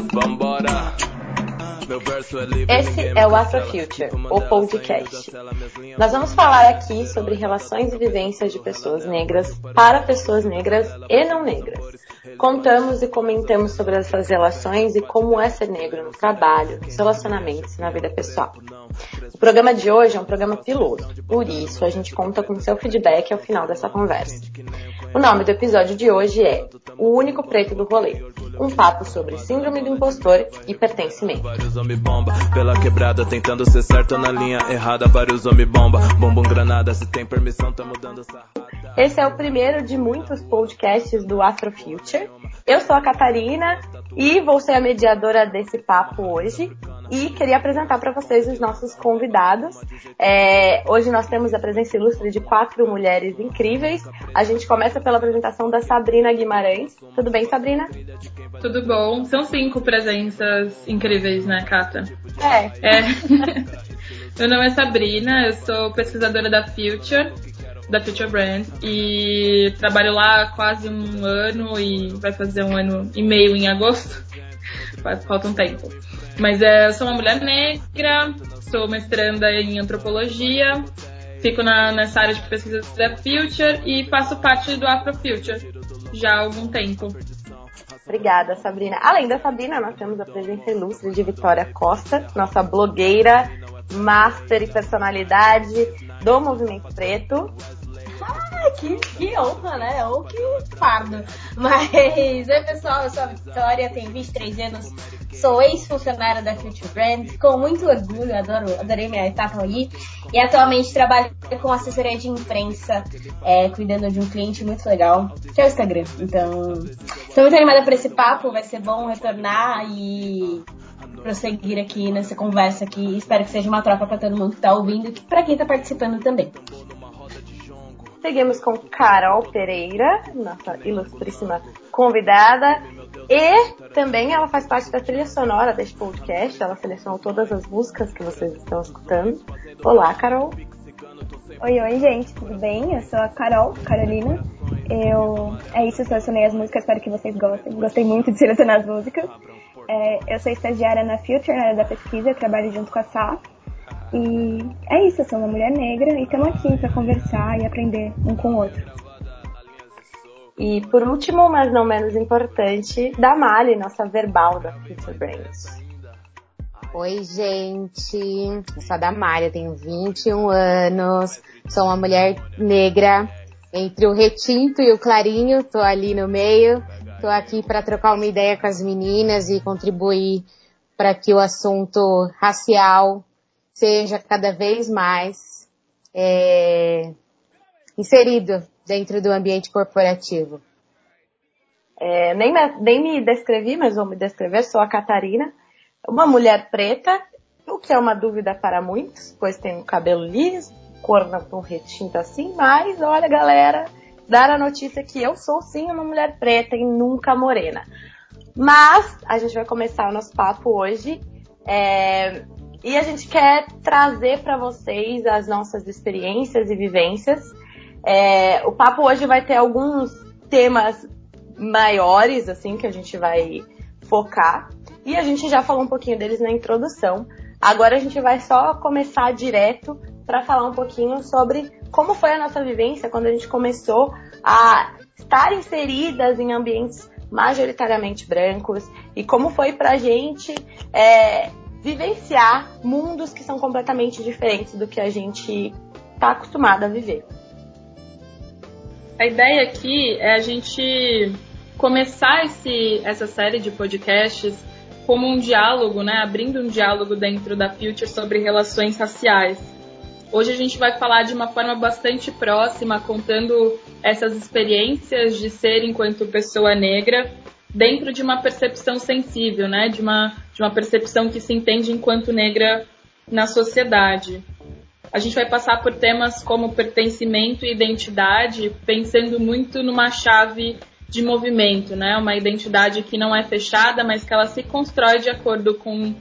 Vambora. Esse é o Afrofuture, o podcast. Nós vamos falar aqui sobre relações e vivências de pessoas negras para pessoas negras e não negras. Contamos e comentamos sobre essas relações e como é ser negro no trabalho, nos relacionamentos e na vida pessoal. O programa de hoje é um programa piloto, por isso a gente conta com seu feedback ao final dessa conversa. O nome do episódio de hoje é O Único Preto do Rolê, um papo sobre síndrome do impostor e pertencimento. Vários homem bomba pela quebrada tentando ser certo na linha errada, vários homem bomba, bombom granada, se tem permissão Esse é o primeiro de muitos podcasts do Afrofuture. Eu sou a Catarina e vou ser a mediadora desse papo hoje e queria apresentar para vocês os nossos convidados. É, hoje nós temos a presença ilustre de quatro mulheres incríveis. A gente começa pela apresentação da Sabrina Guimarães. Tudo bem, Sabrina? Tudo bom. São cinco presenças incríveis, né, Cata? É. é. Meu nome é Sabrina, eu sou pesquisadora da Future, da Future Brand, e trabalho lá há quase um ano e vai fazer um ano e meio em agosto. Falta um tempo. Mas é, eu sou uma mulher negra, sou mestranda em antropologia, fico na, nessa área de pesquisa da Future e faço parte do Afrofuture já há algum tempo. Obrigada, Sabrina. Além da Sabrina, nós temos a presença ilustre de Vitória Costa, nossa blogueira, master e personalidade do Movimento Preto. Que, que honra, né? Ou que fardo. Mas, oi pessoal, eu sou a Vitória, tenho 23 anos, Sou ex-funcionária da Future Brand, com muito orgulho, adoro, adorei minha etapa aí. E atualmente trabalho com assessoria de imprensa, é, cuidando de um cliente muito legal, que é o Instagram. Então, estou muito animada por esse papo, vai ser bom retornar e prosseguir aqui nessa conversa aqui. Espero que seja uma troca para todo mundo que está ouvindo e para quem está participando também. Seguimos com Carol Pereira, nossa ilustríssima convidada. E também ela faz parte da trilha sonora deste podcast. Ela selecionou todas as músicas que vocês estão escutando. Olá, Carol. Oi, oi, gente, tudo bem? Eu sou a Carol, Carolina. Eu. É isso, eu selecionei as músicas, espero que vocês gostem. Gostei muito de selecionar as músicas. É, eu sou estagiária na Future, na área da pesquisa, eu trabalho junto com a Sá. E é isso, eu sou uma mulher negra e estamos aqui para conversar e aprender um com o outro. E por último, mas não menos importante, da Mali, nossa verbal da Future Brains. Oi, gente. Eu sou a Damária, tenho 21 anos, sou uma mulher negra entre o retinto e o clarinho, tô ali no meio. Tô aqui para trocar uma ideia com as meninas e contribuir para que o assunto racial seja cada vez mais é, inserido dentro do ambiente corporativo? É, nem, nem me descrevi, mas vou me descrever. Sou a Catarina, uma mulher preta, o que é uma dúvida para muitos, pois tenho cabelo liso, cor um retinto assim, mas olha galera, dar a notícia que eu sou sim uma mulher preta e nunca morena. Mas a gente vai começar o nosso papo hoje é, e a gente quer trazer para vocês as nossas experiências e vivências é, o papo hoje vai ter alguns temas maiores, assim, que a gente vai focar. E a gente já falou um pouquinho deles na introdução. Agora a gente vai só começar direto para falar um pouquinho sobre como foi a nossa vivência quando a gente começou a estar inseridas em ambientes majoritariamente brancos e como foi para a gente é, vivenciar mundos que são completamente diferentes do que a gente está acostumado a viver. A ideia aqui é a gente começar esse, essa série de podcasts como um diálogo, né, abrindo um diálogo dentro da Future sobre relações raciais. Hoje a gente vai falar de uma forma bastante próxima, contando essas experiências de ser enquanto pessoa negra dentro de uma percepção sensível, né, de uma, de uma percepção que se entende enquanto negra na sociedade. A gente vai passar por temas como pertencimento e identidade, pensando muito numa chave de movimento, né? Uma identidade que não é fechada, mas que ela se constrói de acordo com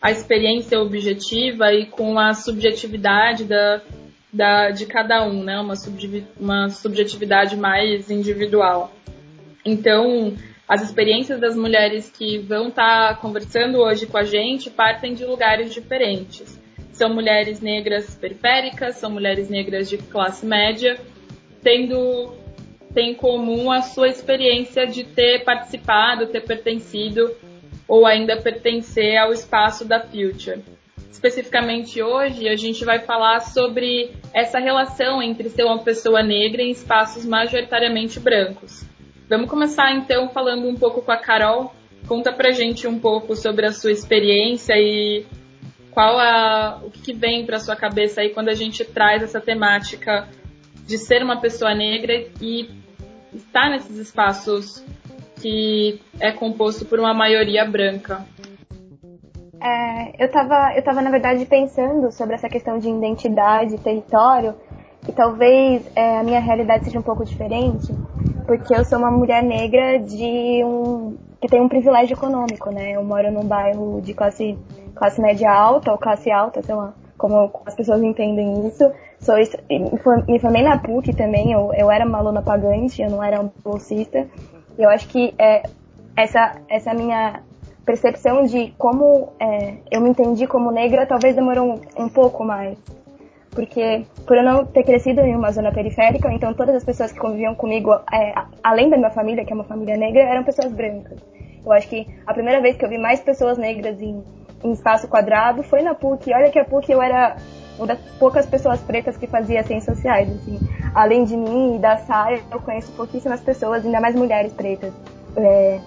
a experiência objetiva e com a subjetividade da, da, de cada um, né? Uma, subjetividade mais individual. Então, as experiências das mulheres que vão estar tá conversando hoje com a gente partem de lugares diferentes. São mulheres negras periféricas, são mulheres negras de classe média, tendo tem em comum a sua experiência de ter participado, ter pertencido ou ainda pertencer ao espaço da Future. Especificamente hoje, a gente vai falar sobre essa relação entre ser uma pessoa negra em espaços majoritariamente brancos. Vamos começar então falando um pouco com a Carol. Conta pra gente um pouco sobre a sua experiência e qual a, o que vem pra sua cabeça aí quando a gente traz essa temática de ser uma pessoa negra e estar nesses espaços que é composto por uma maioria branca. É, eu estava eu tava, na verdade, pensando sobre essa questão de identidade, território, e talvez é, a minha realidade seja um pouco diferente, porque eu sou uma mulher negra de um que tem um privilégio econômico, né? Eu moro num bairro de classe classe média alta ou classe alta, sei lá, como as pessoas entendem isso. Sou me formei na PUC também, eu, eu era uma aluna pagante, eu não era um bolsista. E eu acho que é, essa essa minha percepção de como é, eu me entendi como negra talvez demorou um, um pouco mais porque por eu não ter crescido em uma zona periférica, então todas as pessoas que conviviam comigo, é, além da minha família, que é uma família negra, eram pessoas brancas. Eu acho que a primeira vez que eu vi mais pessoas negras em, em espaço quadrado foi na PUC. Olha que a PUC eu era uma das poucas pessoas pretas que fazia ciências sociais, assim. Além de mim e da Sara, eu conheço pouquíssimas pessoas, ainda mais mulheres pretas. É,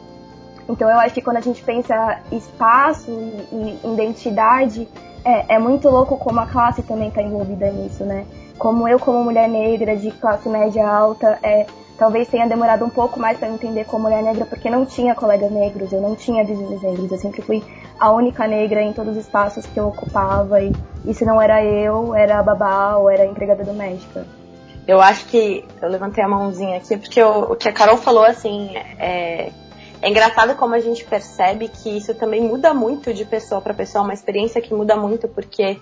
então eu acho que quando a gente pensa espaço e, e identidade, é, é muito louco como a classe também está envolvida nisso, né? Como eu, como mulher negra de classe média alta, é, talvez tenha demorado um pouco mais para entender como mulher negra, porque não tinha colegas negros, eu não tinha vizinhos negros, eu sempre fui a única negra em todos os espaços que eu ocupava, e, e se não era eu, era a babá ou era a empregada doméstica. Eu acho que eu levantei a mãozinha aqui porque eu, o que a Carol falou assim é, é engraçado como a gente percebe que isso também muda muito de pessoa para pessoa, uma experiência que muda muito porque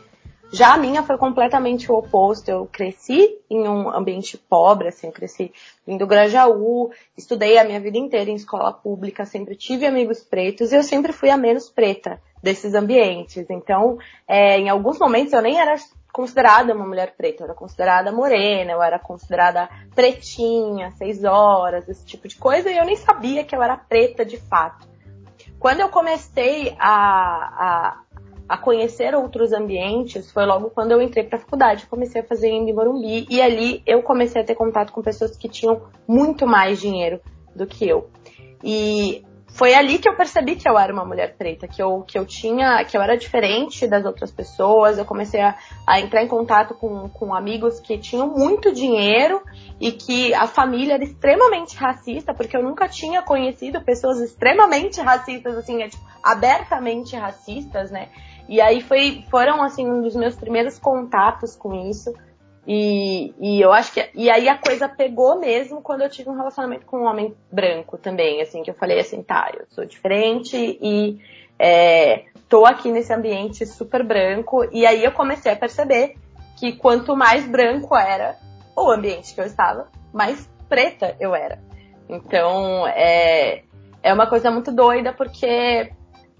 já a minha foi completamente o oposto. Eu cresci em um ambiente pobre, assim, eu cresci vindo do Grajaú, estudei a minha vida inteira em escola pública, sempre tive amigos pretos e eu sempre fui a menos preta desses ambientes. Então, é, em alguns momentos eu nem era considerada uma mulher preta, eu era considerada morena, eu era considerada pretinha, seis horas, esse tipo de coisa, e eu nem sabia que eu era preta de fato. Quando eu comecei a, a, a conhecer outros ambientes, foi logo quando eu entrei para a faculdade, comecei a fazer em Morumbi, e ali eu comecei a ter contato com pessoas que tinham muito mais dinheiro do que eu. E foi ali que eu percebi que eu era uma mulher preta, que eu, que eu tinha, que eu era diferente das outras pessoas. Eu comecei a, a entrar em contato com, com amigos que tinham muito dinheiro e que a família era extremamente racista, porque eu nunca tinha conhecido pessoas extremamente racistas, assim, é, tipo, abertamente racistas, né? E aí foi, foram, assim, um dos meus primeiros contatos com isso. E, e eu acho que. E aí a coisa pegou mesmo quando eu tive um relacionamento com um homem branco também, assim, que eu falei assim, tá, eu sou diferente e é, tô aqui nesse ambiente super branco. E aí eu comecei a perceber que quanto mais branco era o ambiente que eu estava, mais preta eu era. Então é, é uma coisa muito doida porque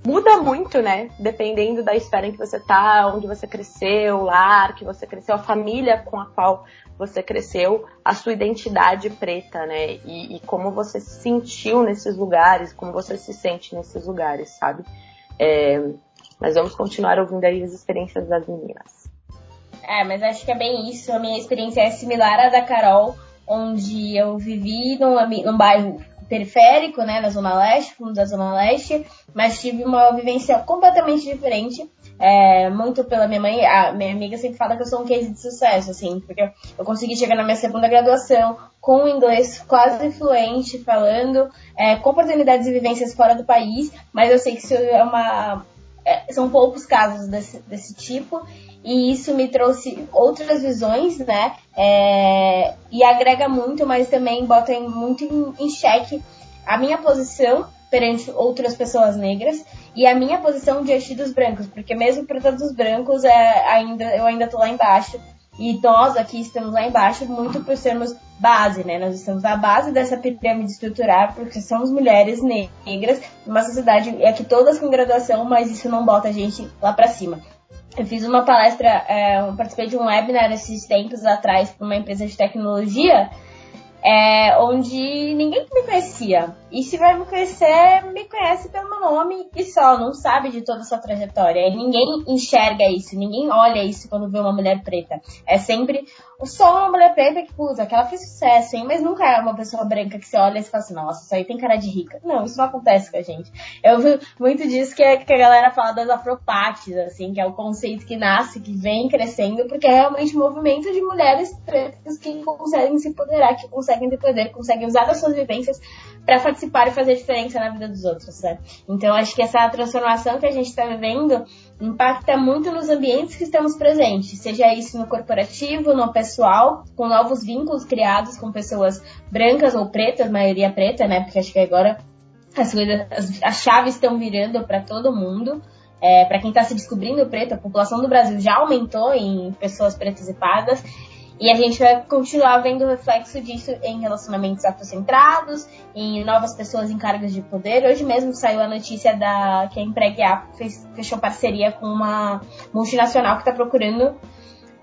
muda muito, né? Dependendo da esfera em que você tá, onde você cresceu, o lar que você cresceu, a família com a qual você cresceu, a sua identidade preta, né? E, e como você se sentiu nesses lugares, como você se sente nesses lugares, sabe? É, mas vamos continuar ouvindo aí as experiências das meninas. É, mas acho que é bem isso. A minha experiência é similar à da Carol, onde eu vivi num, num bairro periférico, né, na Zona Leste, fundo da Zona Leste, mas tive uma vivência completamente diferente. É, muito pela minha mãe, a minha amiga sempre fala que eu sou um case de sucesso, assim, porque eu consegui chegar na minha segunda graduação com o inglês quase fluente, falando, é, com oportunidades e vivências fora do país, mas eu sei que isso é uma. É, são poucos casos desse, desse tipo, e isso me trouxe outras visões, né? É, e agrega muito, mas também bota muito em, em xeque a minha posição perante outras pessoas negras e a minha posição diante dos brancos, porque mesmo para todos os brancos é, ainda, eu ainda tô lá embaixo E nós aqui estamos lá embaixo muito por sermos base, né? Nós estamos na base dessa pirâmide estrutural porque somos mulheres negras, uma sociedade é que todas com graduação, mas isso não bota a gente lá para cima. Eu fiz uma palestra, é, eu participei de um webinar esses tempos atrás para uma empresa de tecnologia é, onde ninguém me conhecia. E se vai me conhecer, me conhece pelo nome e só, não sabe de toda a sua trajetória. E ninguém enxerga isso, ninguém olha isso quando vê uma mulher preta. É sempre só uma mulher preta que, puta, que ela fez sucesso, hein? Mas nunca é uma pessoa branca que você olha e fala assim, nossa, isso aí tem cara de rica. Não, isso não acontece com a gente. Eu vi muito disso que, é, que a galera fala das afropates, assim, que é o conceito que nasce, que vem crescendo, porque é realmente um movimento de mulheres pretas que conseguem se empoderar, que conseguem ter poder, conseguem usar das suas vivências para participar e fazer diferença na vida dos outros, né? Então, acho que essa transformação que a gente está vivendo impacta muito nos ambientes que estamos presentes, seja isso no corporativo, no pessoal, com novos vínculos criados com pessoas brancas ou pretas, maioria preta, né? Porque acho que agora as coisas, as, as chaves estão virando para todo mundo. É, para quem está se descobrindo preto, a população do Brasil já aumentou em pessoas pretas e pardas. E a gente vai continuar vendo o reflexo disso em relacionamentos afrocentrados, em novas pessoas em cargos de poder. Hoje mesmo saiu a notícia da que a Empregue fechou parceria com uma multinacional que está procurando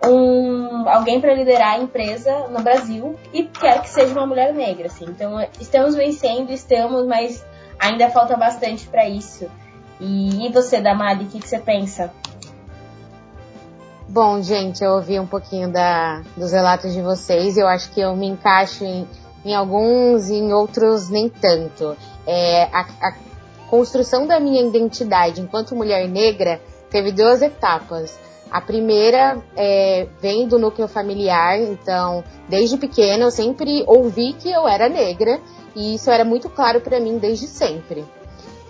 um, alguém para liderar a empresa no Brasil e quer que seja uma mulher negra. Assim. Então, estamos vencendo, estamos, mas ainda falta bastante para isso. E, e você, Damali, o que, que você pensa? Bom, gente, eu ouvi um pouquinho da, dos relatos de vocês. Eu acho que eu me encaixo em, em alguns e em outros nem tanto. É, a, a construção da minha identidade enquanto mulher negra teve duas etapas. A primeira é, vem do núcleo familiar, então, desde pequena eu sempre ouvi que eu era negra e isso era muito claro para mim desde sempre.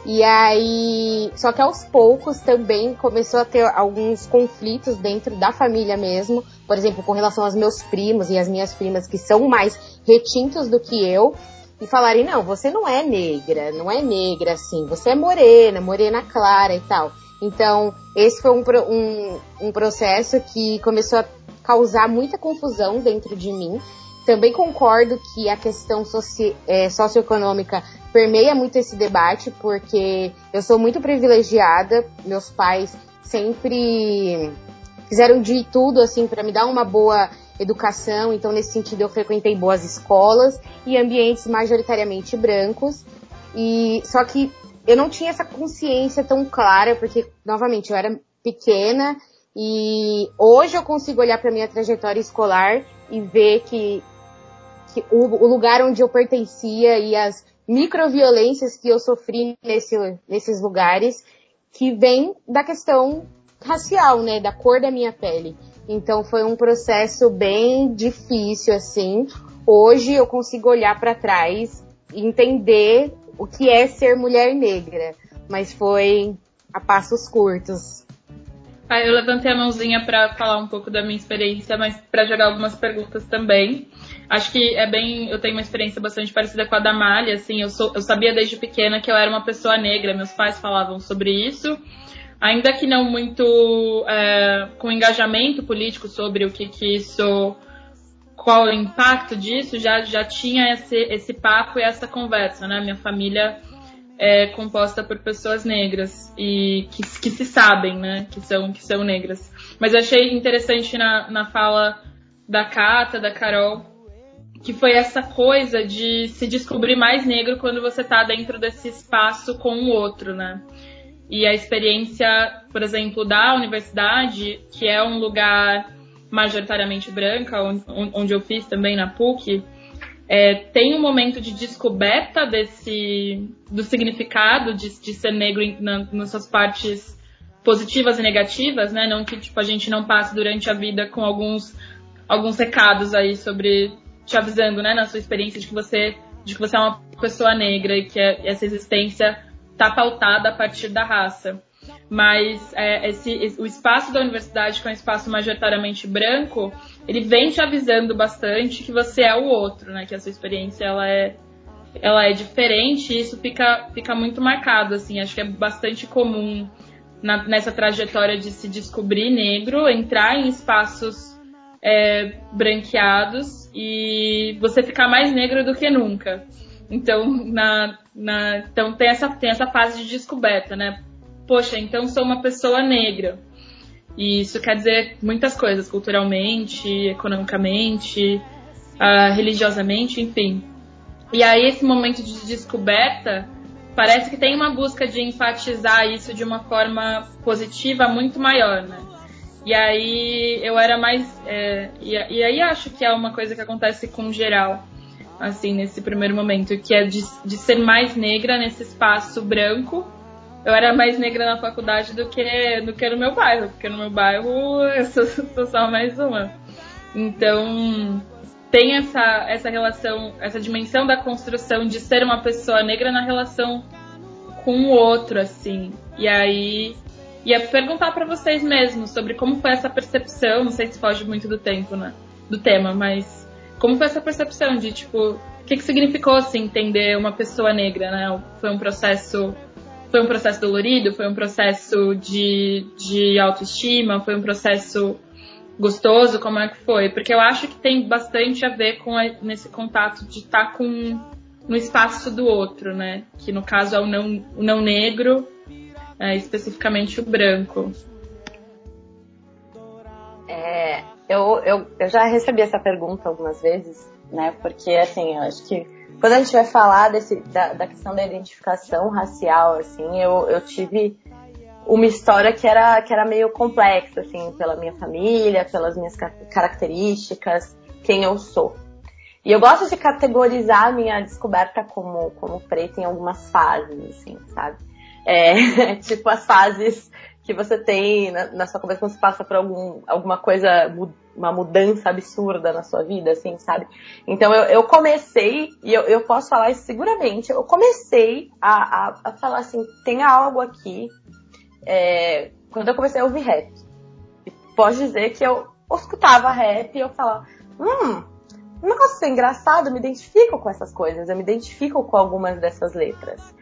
E aí, só que aos poucos também começou a ter alguns conflitos dentro da família mesmo, por exemplo, com relação aos meus primos e as minhas primas que são mais retintos do que eu, e falarem: não, você não é negra, não é negra assim, você é morena, morena clara e tal. Então, esse foi um, um, um processo que começou a causar muita confusão dentro de mim. Também concordo que a questão soci, é, socioeconômica permeia muito esse debate, porque eu sou muito privilegiada, meus pais sempre fizeram de tudo assim para me dar uma boa educação, então nesse sentido eu frequentei boas escolas e ambientes majoritariamente brancos. E só que eu não tinha essa consciência tão clara, porque novamente eu era pequena. E hoje eu consigo olhar para minha trajetória escolar e ver que, que o, o, lugar onde eu pertencia e as microviolências que eu sofri nesse, nesses lugares que vem da questão racial, né, da cor da minha pele. Então foi um processo bem difícil assim. Hoje eu consigo olhar para trás e entender o que é ser mulher negra, mas foi a passos curtos. Ah, eu levantei a mãozinha para falar um pouco da minha experiência, mas para jogar algumas perguntas também. Acho que é bem. Eu tenho uma experiência bastante parecida com a da Malha, assim. Eu, sou, eu sabia desde pequena que eu era uma pessoa negra, meus pais falavam sobre isso. Ainda que não muito é, com engajamento político sobre o que, que isso. qual o impacto disso, já, já tinha esse, esse papo e essa conversa, né? Minha família é composta por pessoas negras e que, que se sabem, né? Que são, que são negras. Mas eu achei interessante na, na fala da Cata, da Carol, que foi essa coisa de se descobrir mais negro quando você está dentro desse espaço com o outro, né? E a experiência, por exemplo, da universidade, que é um lugar majoritariamente branca, onde eu fiz também na PUC, é, tem um momento de descoberta desse do significado de, de ser negro na, nas suas partes positivas e negativas, né? Não que tipo a gente não passe durante a vida com alguns alguns recados aí sobre te avisando, né, na sua experiência de que você, de que você é uma pessoa negra e que é, essa existência está pautada a partir da raça. Mas é, esse, esse, o espaço da universidade, que é um espaço majoritariamente branco, ele vem te avisando bastante que você é o outro, né? Que a sua experiência ela é, ela é diferente e isso fica, fica muito marcado, assim. Acho que é bastante comum na, nessa trajetória de se descobrir negro, entrar em espaços é, branqueados e você ficar mais negro do que nunca. Então, na, na, então tem, essa, tem essa fase de descoberta, né? Poxa, então sou uma pessoa negra. E isso quer dizer muitas coisas, culturalmente, economicamente, uh, religiosamente, enfim. E aí esse momento de descoberta parece que tem uma busca de enfatizar isso de uma forma positiva muito maior, né? E aí eu era mais. É, e, e, aí acho que é uma coisa que acontece com geral, assim, nesse primeiro momento, que é de, de ser mais negra nesse espaço branco. Eu era mais negra na faculdade do que, do que no meu bairro, porque no meu bairro eu sou, sou só mais uma. Então, tem essa, essa relação, essa dimensão da construção de ser uma pessoa negra na relação com o outro, assim. E aí ia perguntar para vocês mesmos sobre como foi essa percepção, não sei se foge muito do tempo, né? Do tema, mas como foi essa percepção de tipo, o que, que significou assim entender uma pessoa negra, né? Foi um processo foi um processo dolorido, foi um processo de, de autoestima, foi um processo gostoso? Como é que foi? Porque eu acho que tem bastante a ver com a, nesse contato de estar tá com no espaço do outro, né? Que no caso é o não, o não negro, é, especificamente o branco. É, eu, eu, eu já recebi essa pergunta algumas vezes, né? Porque assim, eu acho que quando a gente vai falar desse, da, da questão da identificação racial, assim, eu, eu tive uma história que era, que era meio complexa, assim, pela minha família, pelas minhas características, quem eu sou. E eu gosto de categorizar a minha descoberta como, como preta em algumas fases, assim, sabe? É, tipo as fases que você tem na, na, sua cabeça quando você passa por algum, alguma coisa, uma mudança absurda na sua vida, assim, sabe? Então eu, eu comecei, e eu, eu posso falar isso seguramente, eu comecei a, a, a falar assim, tem algo aqui é, quando eu comecei a ouvir rap. Pode dizer que eu escutava rap e eu falava, hum, um negócio engraçado, eu me identifico com essas coisas, eu me identifico com algumas dessas letras.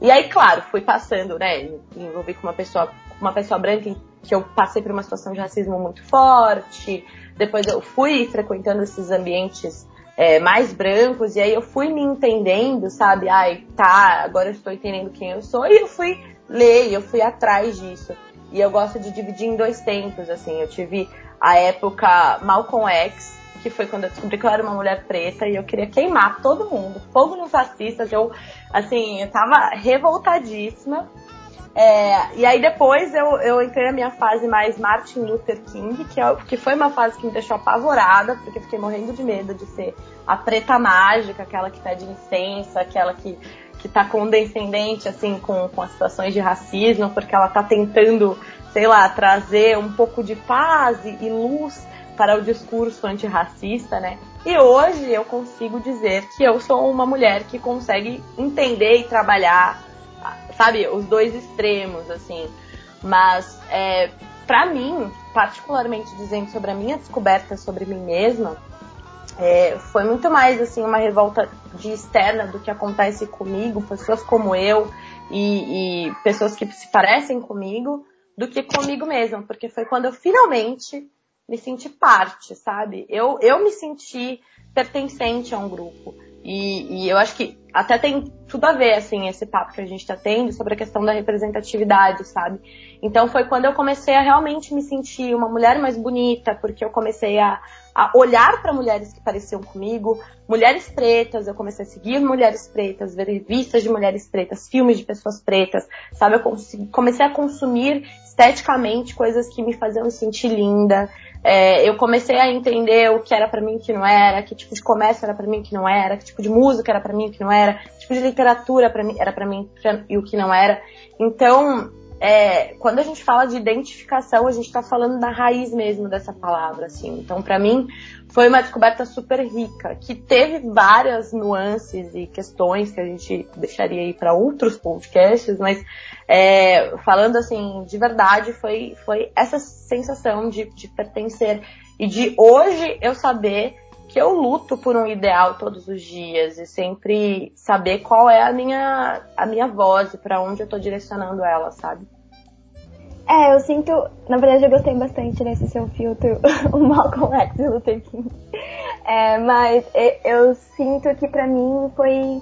E aí, claro, fui passando, né, me envolvi com uma pessoa, uma pessoa branca que eu passei por uma situação de racismo muito forte, depois eu fui frequentando esses ambientes é, mais brancos, e aí eu fui me entendendo, sabe? Ai, tá, agora eu estou entendendo quem eu sou, e eu fui ler, eu fui atrás disso. E eu gosto de dividir em dois tempos, assim. Eu tive a época Malcolm X, que foi quando eu descobri que eu era uma mulher preta e eu queria queimar todo mundo, fogo nos fascistas. Eu, assim, eu tava revoltadíssima. É, e aí depois eu, eu entrei na minha fase mais Martin Luther King, que, é, que foi uma fase que me deixou apavorada, porque fiquei morrendo de medo de ser a preta mágica, aquela que pede licença, aquela que, que tá condescendente, assim, com, com as situações de racismo, porque ela tá tentando, sei lá, trazer um pouco de paz e luz para o discurso antirracista, né? E hoje eu consigo dizer que eu sou uma mulher que consegue entender e trabalhar sabe, os dois extremos, assim. Mas, é, para mim, particularmente dizendo sobre a minha descoberta sobre mim mesma, é, foi muito mais, assim, uma revolta de externa do que acontece comigo, pessoas como eu e, e pessoas que se parecem comigo, do que comigo mesma, porque foi quando eu finalmente me senti parte, sabe? Eu, eu me senti pertencente a um grupo. E, e, eu acho que até tem tudo a ver, assim, esse papo que a gente está tendo sobre a questão da representatividade, sabe? Então foi quando eu comecei a realmente me sentir uma mulher mais bonita, porque eu comecei a, a olhar para mulheres que pareciam comigo, mulheres pretas, eu comecei a seguir mulheres pretas, ver revistas de mulheres pretas, filmes de pessoas pretas, sabe? Eu comecei a consumir esteticamente coisas que me faziam sentir linda. É, eu comecei a entender o que era para mim o que não era, que tipo de comércio era para mim o que não era, que tipo de música era para mim o que não era, que tipo de literatura era para mim e o que não era. Então, é, quando a gente fala de identificação, a gente está falando da raiz mesmo dessa palavra, assim. Então, para mim, foi uma descoberta super rica, que teve várias nuances e questões que a gente deixaria aí para outros podcasts, mas é, falando assim, de verdade, foi, foi essa sensação de, de pertencer e de hoje eu saber que eu luto por um ideal todos os dias e sempre saber qual é a minha, a minha voz e para onde eu tô direcionando ela, sabe? É, eu sinto. Na verdade, eu gostei bastante nesse seu filtro, o Malcolm X e Luther King. É, mas eu sinto que pra mim foi.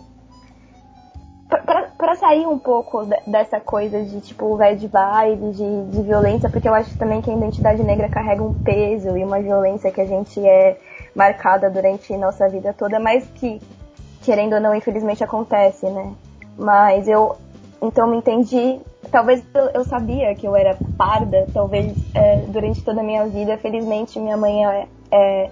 Pra sair um pouco dessa coisa de tipo bad vibe, de, de violência, porque eu acho também que a identidade negra carrega um peso e uma violência que a gente é marcada durante nossa vida toda, mas que, querendo ou não, infelizmente acontece, né? Mas eu então me entendi talvez eu, sabia que eu era parda, talvez é, durante toda a minha vida. Felizmente, minha mãe é, é,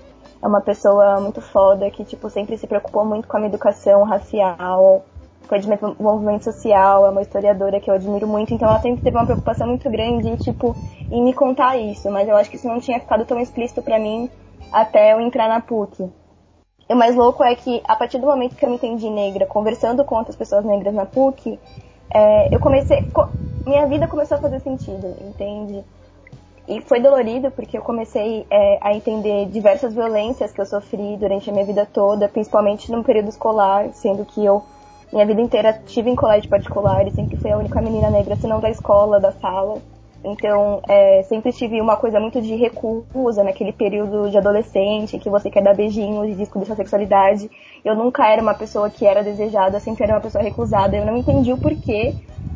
é, uma pessoa muito foda que, tipo, sempre se preocupou muito com a minha educação racial, com o movimento social, é uma historiadora que eu admiro muito, então ela sempre teve uma preocupação muito grande, tipo, em me contar isso, mas eu acho que isso não tinha ficado tão explícito para mim até eu entrar na PUC. O mais louco é que, a partir do momento que eu me entendi negra, conversando com outras pessoas negras na PUC, é, eu comecei. Minha vida começou a fazer sentido, entende? E foi dolorido porque eu comecei é, a entender diversas violências que eu sofri durante a minha vida toda, principalmente no período escolar, sendo que eu, minha vida inteira, tive em colégio particular e sempre fui a única menina negra, se não da escola, da sala. Então, é, sempre tive uma coisa muito de recusa naquele período de adolescente, que você quer dar beijinhos e descobrir sua sexualidade. Eu nunca era uma pessoa que era desejada, sempre era uma pessoa recusada. Eu não entendi o porquê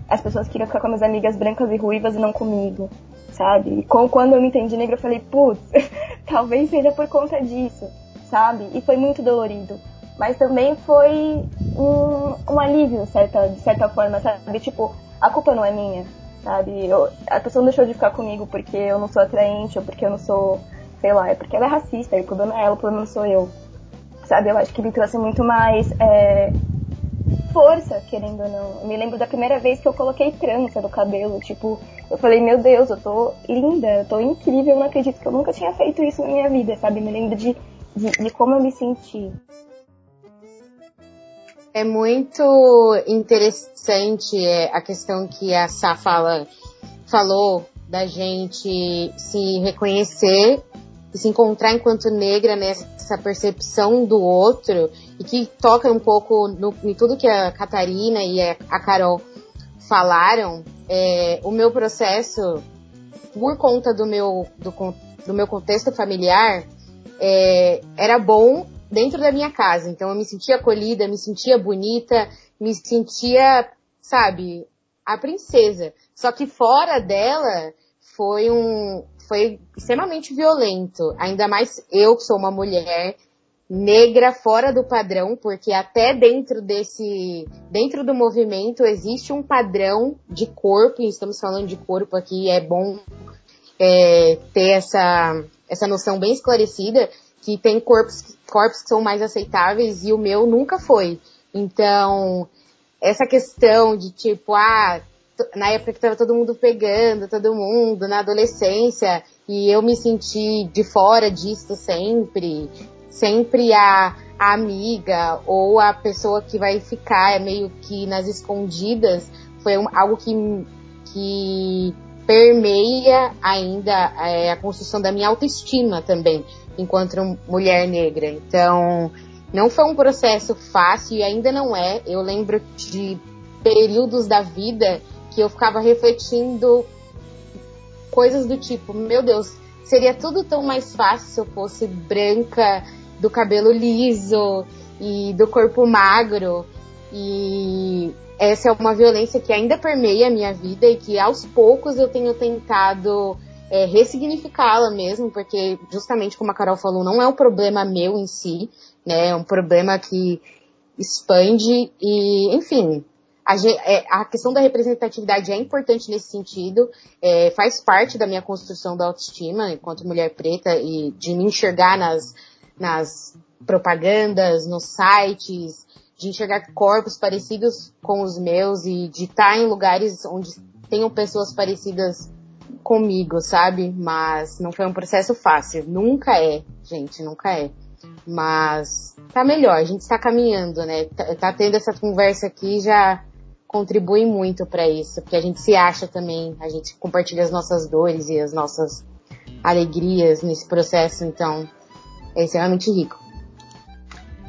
as pessoas queriam ficar com minhas amigas brancas e ruivas e não comigo, sabe? E com, quando eu me entendi negra, eu falei, putz, talvez seja por conta disso, sabe? E foi muito dolorido. Mas também foi um, um alívio, certa, de certa forma, sabe? Tipo, a culpa não é minha, sabe? Eu, a pessoa não deixou de ficar comigo porque eu não sou atraente ou porque eu não sou, sei lá, é porque ela é racista, e o problema é ela, o problema não sou eu. Sabe? Eu acho que me trouxe muito mais é, força, querendo ou não. Eu me lembro da primeira vez que eu coloquei trança no cabelo, tipo, eu falei, meu Deus, eu tô linda, eu tô incrível, eu não acredito que eu nunca tinha feito isso na minha vida, sabe? Me lembro de, de, de como eu me senti. É muito interessante é, a questão que a Sá fala, falou da gente se reconhecer e se encontrar enquanto negra nessa percepção do outro e que toca um pouco no, em tudo que a Catarina e a Carol falaram. É, o meu processo, por conta do meu, do, do meu contexto familiar, é, era bom dentro da minha casa. Então eu me sentia acolhida, me sentia bonita, me sentia, sabe, a princesa. Só que fora dela foi um foi extremamente violento, ainda mais eu que sou uma mulher negra fora do padrão, porque até dentro desse dentro do movimento existe um padrão de corpo, e estamos falando de corpo aqui, é bom é, ter essa essa noção bem esclarecida que tem corpos corpos que são mais aceitáveis e o meu nunca foi. Então, essa questão de tipo, ah, na época que tava todo mundo pegando, todo mundo, na adolescência, e eu me senti de fora disso sempre, sempre a, a amiga ou a pessoa que vai ficar meio que nas escondidas, foi um, algo que, que permeia ainda é, a construção da minha autoestima também enquanto mulher negra. Então, não foi um processo fácil e ainda não é. Eu lembro de períodos da vida que eu ficava refletindo coisas do tipo, meu Deus, seria tudo tão mais fácil se eu fosse branca, do cabelo liso e do corpo magro. E essa é uma violência que ainda permeia a minha vida e que aos poucos eu tenho tentado é, ressignificá-la mesmo, porque justamente como a Carol falou, não é um problema meu em si, né? É um problema que expande e, enfim, a, é, a questão da representatividade é importante nesse sentido, é, faz parte da minha construção da autoestima enquanto mulher preta e de me enxergar nas, nas propagandas, nos sites, de enxergar corpos parecidos com os meus e de estar em lugares onde tenham pessoas parecidas comigo, sabe? Mas não foi um processo fácil. Nunca é, gente, nunca é. Mas tá melhor, a gente está caminhando, né? Tá, tá, tendo essa conversa aqui já contribui muito para isso, porque a gente se acha também, a gente compartilha as nossas dores e as nossas alegrias nesse processo, então é extremamente rico.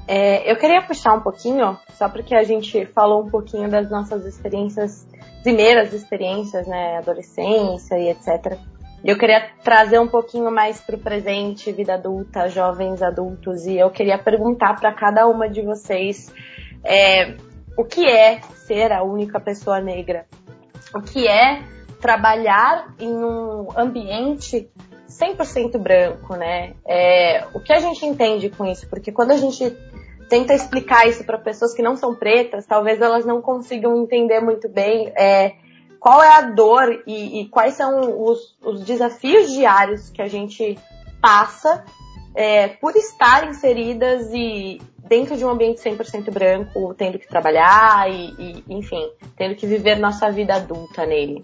É, eu queria puxar um pouquinho, só porque a gente falou um pouquinho das nossas experiências primeiras experiências, né, adolescência e etc. Eu queria trazer um pouquinho mais para o presente, vida adulta, jovens adultos, e eu queria perguntar para cada uma de vocês é, o que é ser a única pessoa negra, o que é trabalhar em um ambiente 100% branco, né? É, o que a gente entende com isso? Porque quando a gente tenta explicar isso para pessoas que não são pretas, talvez elas não consigam entender muito bem é, qual é a dor e, e quais são os, os, desafios diários que a gente passa é, por estar inseridas e dentro de um ambiente 100% branco, tendo que trabalhar e, e, enfim, tendo que viver nossa vida adulta nele.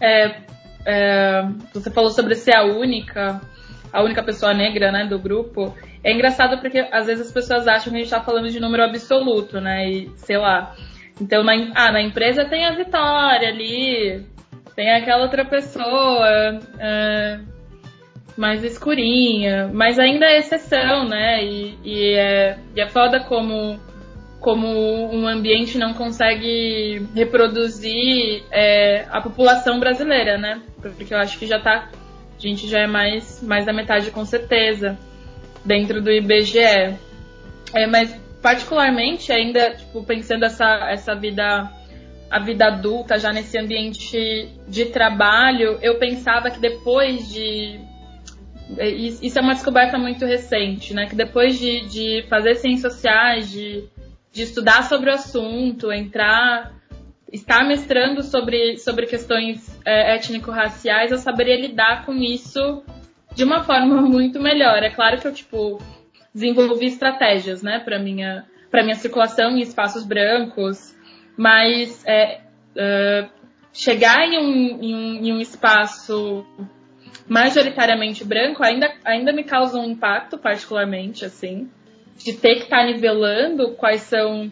É, é, você falou sobre ser a única, a única pessoa negra, né, do grupo. É engraçado porque às vezes as pessoas acham que a gente tá falando de número absoluto, né, e sei lá. Então, na, ah, na empresa tem a Vitória ali, tem aquela outra pessoa é, mais escurinha, mas ainda é exceção, né, e, e, é, e é foda como como um ambiente não consegue reproduzir é, a população brasileira, né? Porque eu acho que já tá. A gente já é mais, mais da metade com certeza dentro do IBGE. É, mas particularmente ainda, tipo, pensando essa, essa vida a vida adulta já nesse ambiente de trabalho, eu pensava que depois de é, isso é uma descoberta muito recente, né? Que depois de, de fazer ciências sociais, de de estudar sobre o assunto, entrar, estar mestrando sobre, sobre questões é, étnico-raciais, eu saberia lidar com isso de uma forma muito melhor. É claro que eu, tipo, desenvolvi estratégias, né, para minha, para minha circulação em espaços brancos, mas é, é, chegar em um, em um, em um espaço majoritariamente branco ainda, ainda me causa um impacto, particularmente, assim de ter que estar tá nivelando quais são.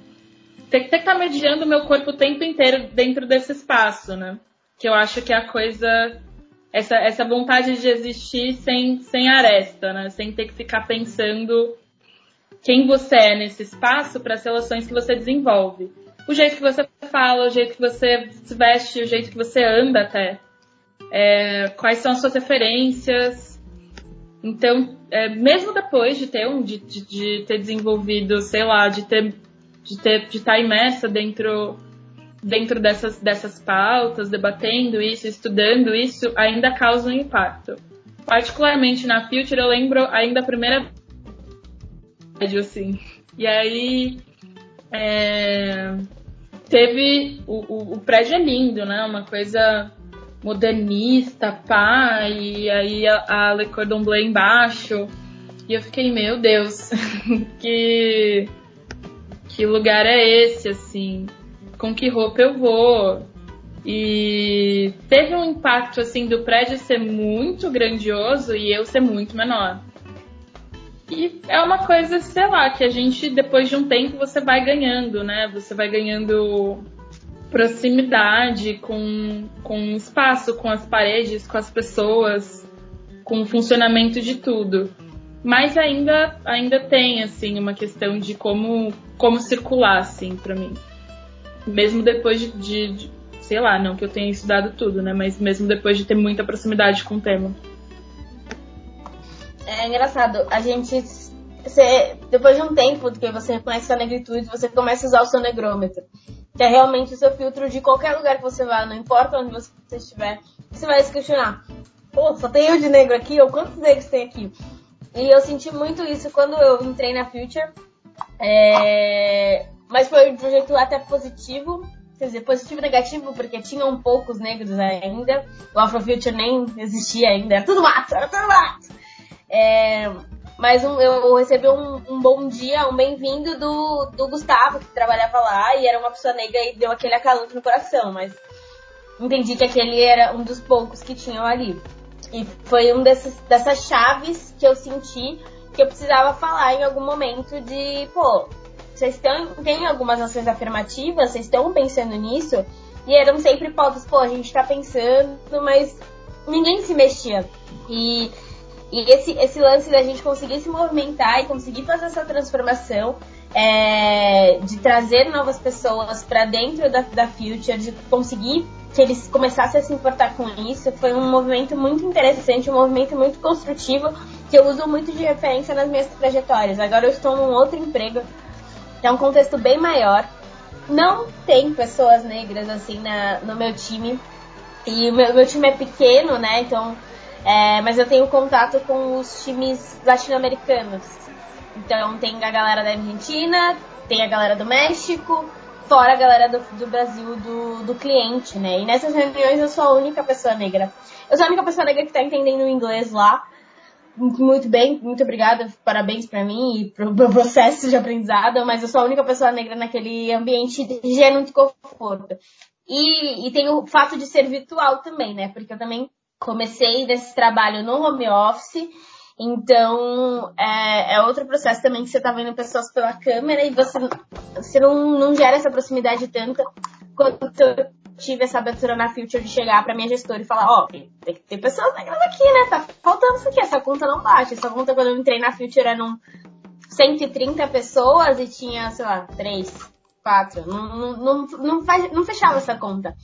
Ter, ter que estar tá mediando o meu corpo o tempo inteiro dentro desse espaço, né? Que eu acho que é a coisa. Essa, essa vontade de existir sem, sem aresta, né? Sem ter que ficar pensando quem você é nesse espaço para as relações que você desenvolve. O jeito que você fala, o jeito que você se veste, o jeito que você anda até. É, quais são as suas referências, então, é, mesmo depois de ter um, de, de, de, ter desenvolvido, sei lá, de ter de de estar tá imersa dentro dentro dessas dessas pautas, debatendo isso, estudando isso, ainda causa um impacto. Particularmente na Future, eu lembro ainda a primeira assim. E aí é, teve o, o, o prédio é lindo, né? Uma coisa modernista, pá, e aí a, a Le Cordon Bleu embaixo. E eu fiquei, meu Deus, que, que lugar é esse, assim? Com que roupa eu vou? E teve um impacto, assim, do prédio ser muito grandioso e eu ser muito menor. E é uma coisa, sei lá, que a gente, depois de um tempo, você vai ganhando, né? Você vai ganhando proximidade com, com o espaço, com as paredes, com as pessoas, com o funcionamento de tudo. Mas ainda, ainda tem, assim, uma questão de como, como circular, assim, para mim. Mesmo depois de, de, de, sei lá, não que eu tenha estudado tudo, né? Mas mesmo depois de ter muita proximidade com o tema. É engraçado, a gente você, depois de um tempo que você reconhece sua negritude, você começa a usar o seu negrômetro que é realmente o seu filtro de qualquer lugar que você vá, não importa onde você estiver, você vai se questionar. Pô, só tem eu de negro aqui, ou quantos negros tem aqui? E eu senti muito isso quando eu entrei na Future. É... Mas foi de um jeito até positivo. Quer dizer, positivo e negativo, porque tinham poucos negros ainda. O Afrofuture nem existia ainda. Era tudo mato, era tudo mato. É... Mas um, eu recebi um, um, bom dia, um bem-vindo do, do Gustavo, que trabalhava lá e era uma pessoa negra e deu aquele acalento no coração, mas entendi que aquele era um dos poucos que tinham ali. E foi um desses, dessas chaves que eu senti que eu precisava falar em algum momento de, pô, vocês têm algumas ações afirmativas, vocês estão pensando nisso? E eram sempre pautas, pô, a gente tá pensando, mas ninguém se mexia. E e esse, esse lance da gente conseguir se movimentar e conseguir fazer essa transformação é, de trazer novas pessoas para dentro da, da Future, de conseguir que eles começassem a se importar com isso. Foi um movimento muito interessante, um movimento muito construtivo, que eu uso muito de referência nas minhas trajetórias. Agora eu estou num outro emprego, é um contexto bem maior. Não tem pessoas negras assim na, no meu time. E o meu, meu time é pequeno, né? Então. É, mas eu tenho contato com os times latino-americanos. Então tem a galera da Argentina, tem a galera do México, fora a galera do, do Brasil do, do cliente, né? E nessas reuniões eu sou a única pessoa negra. Eu sou a única pessoa negra que tá entendendo inglês lá. Muito bem, muito obrigada, parabéns para mim e pro, pro processo de aprendizado, mas eu sou a única pessoa negra naquele ambiente gênero de conforto. E, e tem o fato de ser virtual também, né? Porque eu também comecei desse trabalho no home office então, é, é, outro processo também que você tá vendo pessoas pela câmera e você, você não, não gera essa proximidade tanta quanto tive essa abertura na Future de chegar pra minha gestora e falar, ó, oh, tem que ter pessoas negras aqui, né? Tá faltando isso aqui, essa conta não bate. Essa conta quando eu entrei na Future eram 130 pessoas e tinha, sei lá, 3, 4. Não, não, não, não, não fechava essa conta.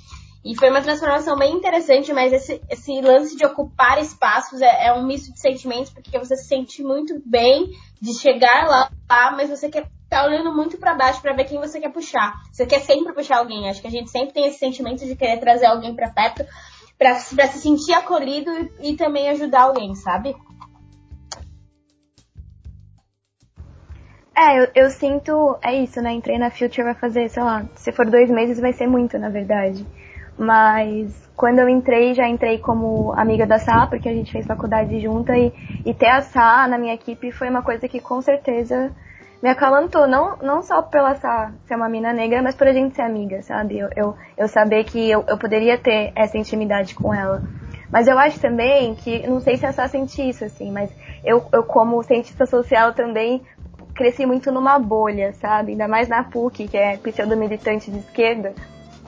E foi uma transformação bem interessante, mas esse, esse lance de ocupar espaços é, é, um misto de sentimentos, porque você se sente muito bem de chegar lá, mas você quer tá olhando muito para baixo para ver quem você quer puxar. Você quer sempre puxar alguém. Acho que a gente sempre tem esse sentimento de querer trazer alguém para perto para se sentir acolhido e, e também ajudar alguém, sabe? É, eu, eu, sinto, é isso, né? Entrei na Future vai fazer, sei lá, se for dois meses vai ser muito, na verdade. Mas quando eu entrei, já entrei como amiga da Sá, porque a gente fez faculdade junta e, e ter a Sá na minha equipe foi uma coisa que com certeza me acalantou, não, não só pela Sá ser uma mina negra, mas por a gente ser amiga, sabe? Eu, eu, eu saber que eu, eu poderia ter essa intimidade com ela. Mas eu acho também que, não sei se a Sá sente isso, assim, mas eu, eu como cientista social também cresci muito numa bolha, sabe? Ainda mais na PUC, que é pseudo-militante de esquerda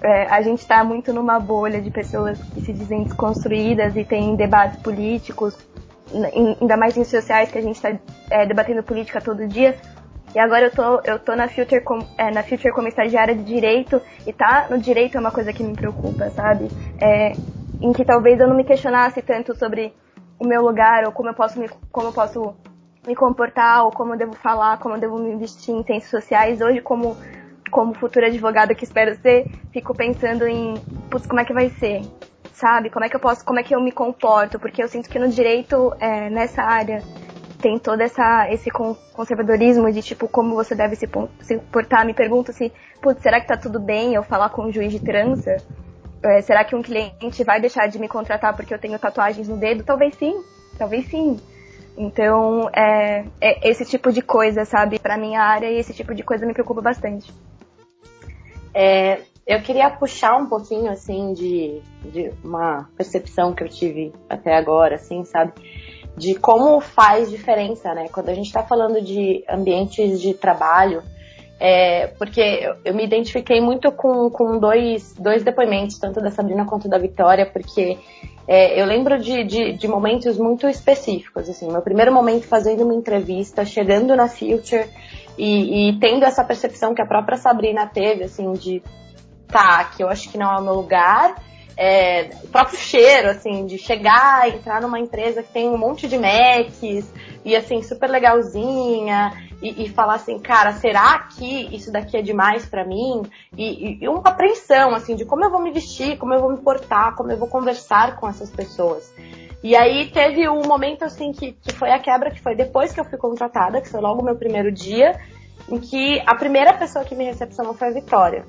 é, a gente está muito numa bolha de pessoas que se dizem desconstruídas e tem debates políticos, ainda mais em sociais que a gente está é, debatendo política todo dia. E agora eu tô, eu tô na Future, com, é, na Future como estagiária de direito, e tá no direito é uma coisa que me preocupa, sabe? É, em que talvez eu não me questionasse tanto sobre o meu lugar, ou como eu posso me, como eu posso me comportar, ou como eu devo falar, como eu devo me investir em ciências sociais. Hoje, como como futura advogada que espero ser, fico pensando em, putz, como é que vai ser? Sabe? Como é que eu posso, como é que eu me comporto? Porque eu sinto que no direito, é, nessa área, tem todo essa, esse conservadorismo de tipo, como você deve se, se portar. Me pergunto se, putz, será que tá tudo bem eu falar com um juiz de trança? É, será que um cliente vai deixar de me contratar porque eu tenho tatuagens no dedo? Talvez sim, talvez sim. Então, é, é esse tipo de coisa, sabe? Pra minha área, e esse tipo de coisa me preocupa bastante. É, eu queria puxar um pouquinho, assim, de, de uma percepção que eu tive até agora, assim, sabe? De como faz diferença, né? Quando a gente está falando de ambientes de trabalho, é, porque eu, eu, me identifiquei muito com, com dois, dois depoimentos, tanto da Sabrina quanto da Vitória, porque é, eu lembro de, de, de, momentos muito específicos, assim, meu primeiro momento fazendo uma entrevista, chegando na Future, e, e, tendo essa percepção que a própria Sabrina teve, assim, de tá, que eu acho que não é o meu lugar. É, o próprio cheiro, assim, de chegar, entrar numa empresa que tem um monte de Macs e assim, super legalzinha, e, e falar assim, cara, será que isso daqui é demais para mim? E, e, uma apreensão, assim, de como eu vou me vestir, como eu vou me portar, como eu vou conversar com essas pessoas. E aí teve um momento assim que, que foi a quebra, que foi depois que eu fui contratada, que foi logo o meu primeiro dia, em que a primeira pessoa que me recepcionou foi a Vitória.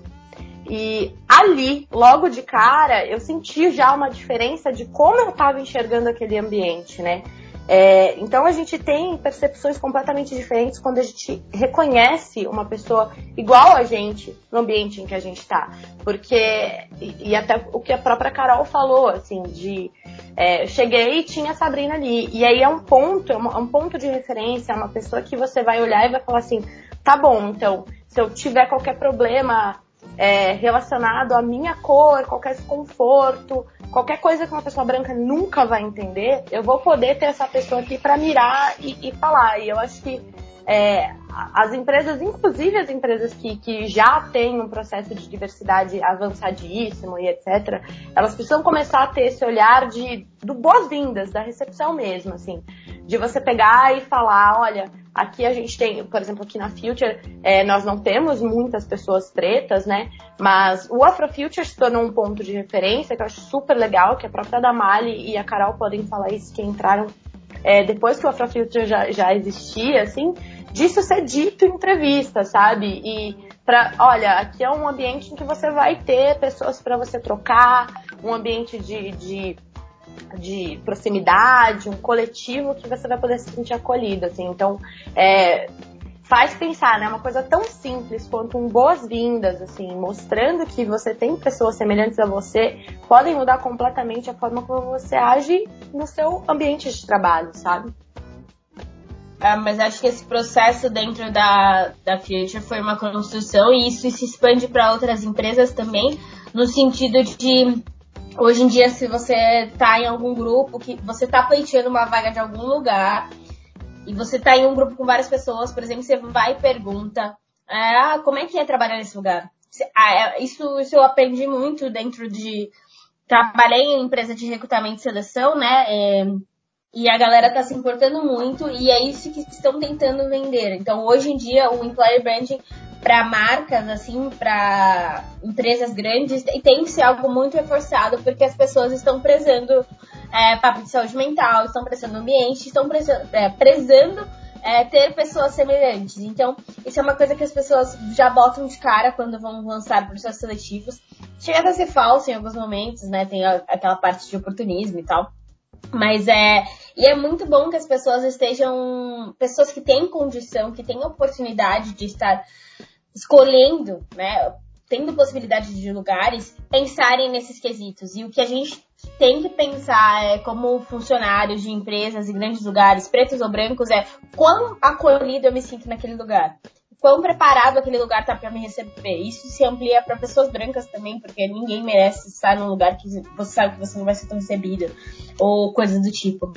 E ali, logo de cara, eu senti já uma diferença de como eu estava enxergando aquele ambiente, né? É, então a gente tem percepções completamente diferentes quando a gente reconhece uma pessoa igual a gente no ambiente em que a gente está. Porque, e, e, até o que a própria Carol falou, assim, de é, eu cheguei e tinha a Sabrina ali. E aí é um ponto, é é um ponto de referência, é uma pessoa que você vai olhar e vai falar assim, tá bom, então, se eu tiver qualquer problema é, relacionado à minha cor, qualquer desconforto, qualquer coisa que uma pessoa branca nunca vai entender, eu vou poder ter essa pessoa aqui para mirar e, e, falar. E eu acho que é, as empresas, inclusive as empresas que, que já têm um processo de diversidade avançadíssimo e etc., elas precisam começar a ter esse olhar de do boas-vindas, da recepção mesmo, assim, de você pegar e falar, olha, aqui a gente tem, por exemplo, aqui na Future, é, nós não temos muitas pessoas pretas, né? Mas o Afrofuture se tornou um ponto de referência que eu acho super legal, que a própria Damali e a Carol podem falar isso, que entraram é, depois que o Afrofuture já, já existia, assim, disso ser dito em entrevista, sabe? E para, olha, aqui é um ambiente em que você vai ter pessoas para você trocar, um ambiente de, de, de, proximidade, um coletivo que você vai poder se sentir acolhido, assim. Então, é, faz pensar, né? Uma coisa tão simples quanto um boas-vindas, assim, mostrando que você tem pessoas semelhantes a você, podem mudar completamente a forma como você age no seu ambiente de trabalho, sabe? Ah, mas acho que esse processo dentro da, da Future foi uma construção e isso se expande para outras empresas também, no sentido de hoje em dia se você está em algum grupo que você está pleiteando uma vaga de algum lugar e você está em um grupo com várias pessoas, por exemplo, você vai e pergunta, ah, como é que é trabalhar nesse lugar? Ah, é, isso, isso eu aprendi muito dentro de trabalhei em empresa de recrutamento e seleção, né? É, e a galera tá se importando muito e é isso que estão tentando vender. Então, hoje em dia, o employer branding para marcas, assim, para empresas grandes, tem que ser algo muito reforçado, porque as pessoas estão prezando é, papo de saúde mental, estão prezando ambiente, estão prezando, é, prezando é, ter pessoas semelhantes. Então, isso é uma coisa que as pessoas já botam de cara quando vão lançar processos seletivos. Chega a ser falso em alguns momentos, né? Tem aquela parte de oportunismo e tal. Mas é. E é muito bom que as pessoas estejam. Pessoas que têm condição, que têm oportunidade de estar escolhendo, né? Tendo possibilidade de lugares, pensarem nesses quesitos. E o que a gente tem que pensar é como funcionários de empresas e grandes lugares, pretos ou brancos, é quão acolhido eu me sinto naquele lugar quão preparado aquele lugar tá para me receber. Isso se amplia para pessoas brancas também, porque ninguém merece estar num lugar que você sabe que você não vai ser tão recebida, ou coisas do tipo.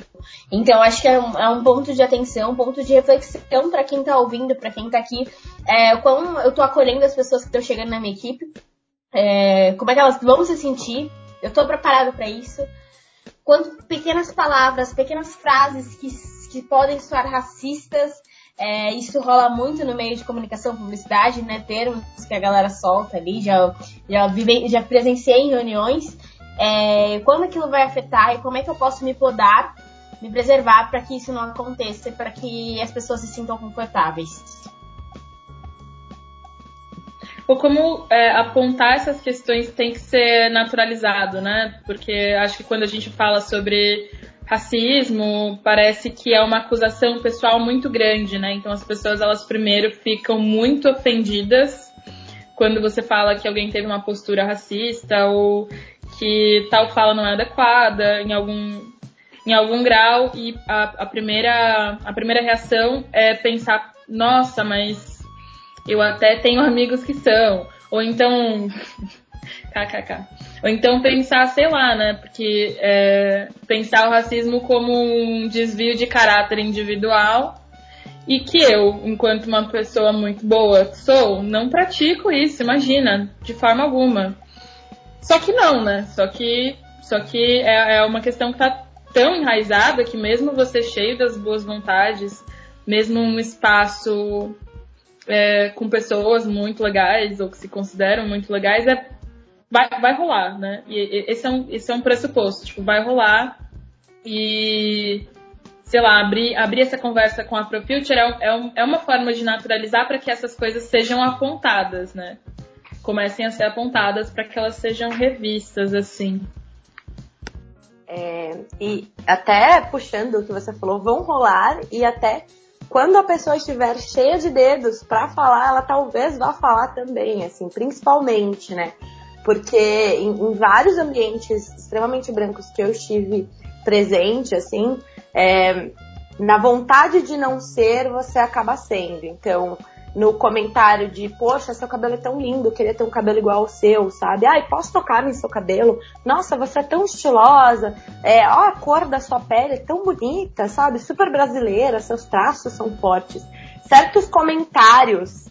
Então, acho que é um, é um ponto de atenção, um ponto de reflexão para quem tá ouvindo, para quem tá aqui, é, quão eu tô acolhendo as pessoas que estão chegando na minha equipe, é, como é que elas vão se sentir, eu tô preparado para isso. Quanto pequenas palavras, pequenas frases que, que podem soar racistas, é, isso rola muito no meio de comunicação publicidade, né? Termos que a galera solta ali, já, já, vive, já presenciei em reuniões. É, como aquilo vai afetar e como é que eu posso me podar, me preservar para que isso não aconteça, para que as pessoas se sintam confortáveis. Como é, apontar essas questões tem que ser naturalizado, né? Porque acho que quando a gente fala sobre racismo parece que é uma acusação pessoal muito grande, né? Então as pessoas elas primeiro ficam muito ofendidas quando você fala que alguém teve uma postura racista ou que tal fala não é adequada em algum em algum grau. E a, a primeira a primeira reação é pensar nossa mas eu até tenho amigos que são. Ou então kkk ou então pensar, sei lá, né? Porque é, pensar o racismo como um desvio de caráter individual e que eu, enquanto uma pessoa muito boa sou, não pratico isso, imagina, de forma alguma. Só que não, né? Só que, só que é, é uma questão que tá tão enraizada que mesmo você cheio das boas vontades, mesmo um espaço é, com pessoas muito legais ou que se consideram muito legais, é vai, vai rolar, né? E esse é, um, esse é um pressuposto, tipo, vai rolar e, sei lá, abrir, abrir essa conversa com a ProFuture é, é, é uma forma de naturalizar para que essas coisas sejam apontadas, né? Comecem a ser apontadas para que elas sejam revistas, assim. É, e até puxando o que você falou, vão rolar e até quando a pessoa estiver cheia de dedos para falar, ela talvez vá falar também, assim, principalmente, né? Porque em, em vários ambientes extremamente brancos que eu estive presente, assim, é, na vontade de não ser, você acaba sendo. Então, no comentário de, poxa, seu cabelo é tão lindo, queria ter um cabelo igual ao seu, sabe? Ai, posso tocar no seu cabelo? Nossa, você é tão estilosa. É, ó, a cor da sua pele é tão bonita, sabe? Super brasileira, seus traços são fortes. certos comentários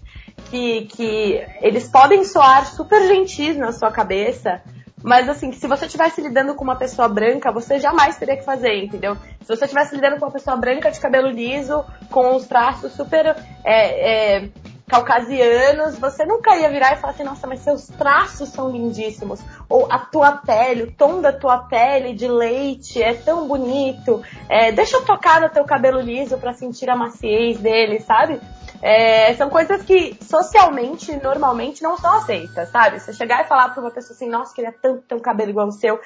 que, que eles podem soar super gentis na sua cabeça, mas assim, se você estivesse lidando com uma pessoa branca, você jamais teria que fazer, entendeu? Se você estivesse lidando com uma pessoa branca de cabelo liso, com os traços super é, é, caucasianos, você nunca ia virar e falar assim, nossa, mas seus traços são lindíssimos. Ou a tua pele, o tom da tua pele de leite é tão bonito. É, deixa eu tocar no teu cabelo liso para sentir a maciez dele, sabe? É, são coisas que socialmente, normalmente, não são aceitas, sabe? Você chegar e falar pra uma pessoa assim, nossa, queria tanto ter um cabelo igual o seu.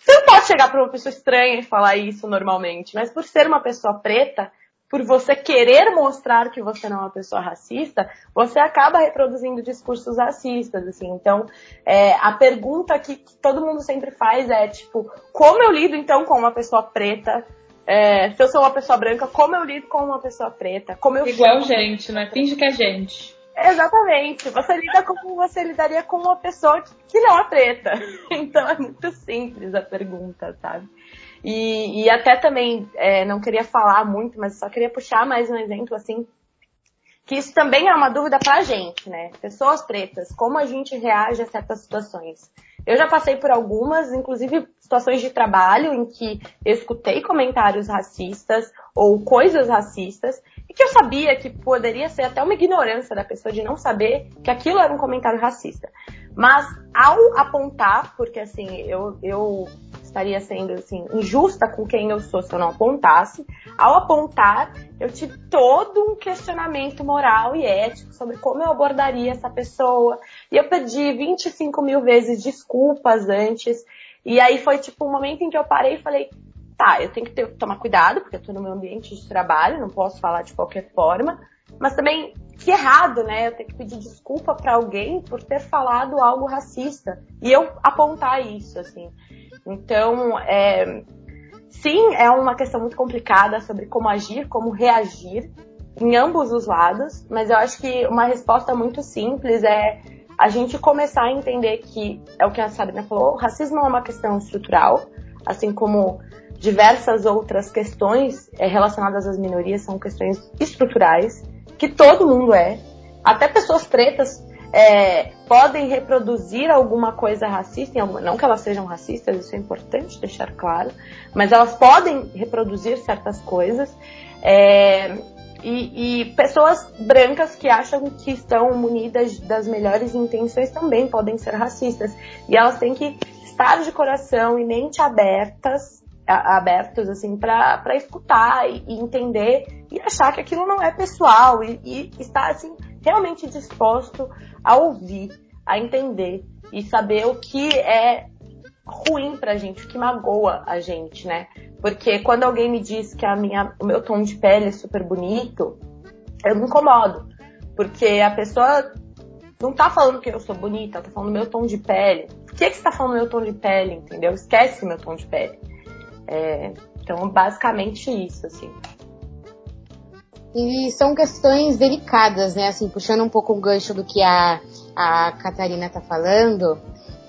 Você não pode chegar pra uma pessoa estranha e falar isso normalmente, mas por ser uma pessoa preta, por você querer mostrar que você não é uma pessoa racista, você acaba reproduzindo discursos racistas, assim. Então, é, a pergunta que, que, todo mundo sempre faz é, tipo, como eu lido então com uma pessoa preta? É, se eu sou uma pessoa branca, como eu lido com uma pessoa preta? Como eu Igual gente, né? Finge que é gente. Exatamente. Você lida como você lidaria com uma pessoa que, que não é preta. Então é muito simples a pergunta, sabe? E, e até também, é, não queria falar muito, mas só queria puxar mais um exemplo, assim, que isso também é uma dúvida pra gente, né? Pessoas pretas, como a gente reage a certas situações. Eu já passei por algumas, inclusive situações de trabalho em que eu escutei comentários racistas ou coisas racistas e que eu sabia que poderia ser até uma ignorância da pessoa de não saber que aquilo era um comentário racista. Mas ao apontar, porque assim, eu, eu estaria sendo assim, injusta com quem eu sou se eu não apontasse. Ao apontar, eu tive todo um questionamento moral e ético sobre como eu abordaria essa pessoa. E eu pedi 25 mil vezes desculpas antes. E aí foi tipo um momento em que eu parei e falei, tá, eu tenho que ter, tomar cuidado, porque eu tô no meu ambiente de trabalho, não posso falar de qualquer forma. Mas também, que errado, né? Eu ter que pedir desculpa para alguém por ter falado algo racista. E eu apontar isso, assim. Então, é, sim, é uma questão muito complicada sobre como agir, como reagir em ambos os lados, mas eu acho que uma resposta muito simples é a gente começar a entender que é o que a Sabrina falou, o racismo é uma questão estrutural, assim como diversas outras questões é, relacionadas às minorias são questões estruturais, que todo mundo é, até pessoas pretas é, podem reproduzir alguma coisa racista, não que elas sejam racistas, isso é importante deixar claro, mas elas podem reproduzir certas coisas. É, e, e, pessoas brancas que acham que estão munidas das melhores intenções também podem ser racistas. E elas têm que estar de coração e mente abertas, abertos assim para escutar e, e, entender e achar que aquilo não é pessoal e, e estar assim realmente disposto a ouvir, a entender e saber o que é ruim pra gente, o que magoa a gente, né? Porque quando alguém me diz que a minha, o meu tom de pele é super bonito, eu me incomodo. Porque a pessoa não tá falando que eu sou bonita, ela tá falando meu tom de pele. Por que, que você tá falando meu tom de pele, entendeu? Esquece meu tom de pele. É, então, basicamente isso, assim. E são questões delicadas, né? Assim, puxando um pouco o gancho do que a, a Catarina tá falando,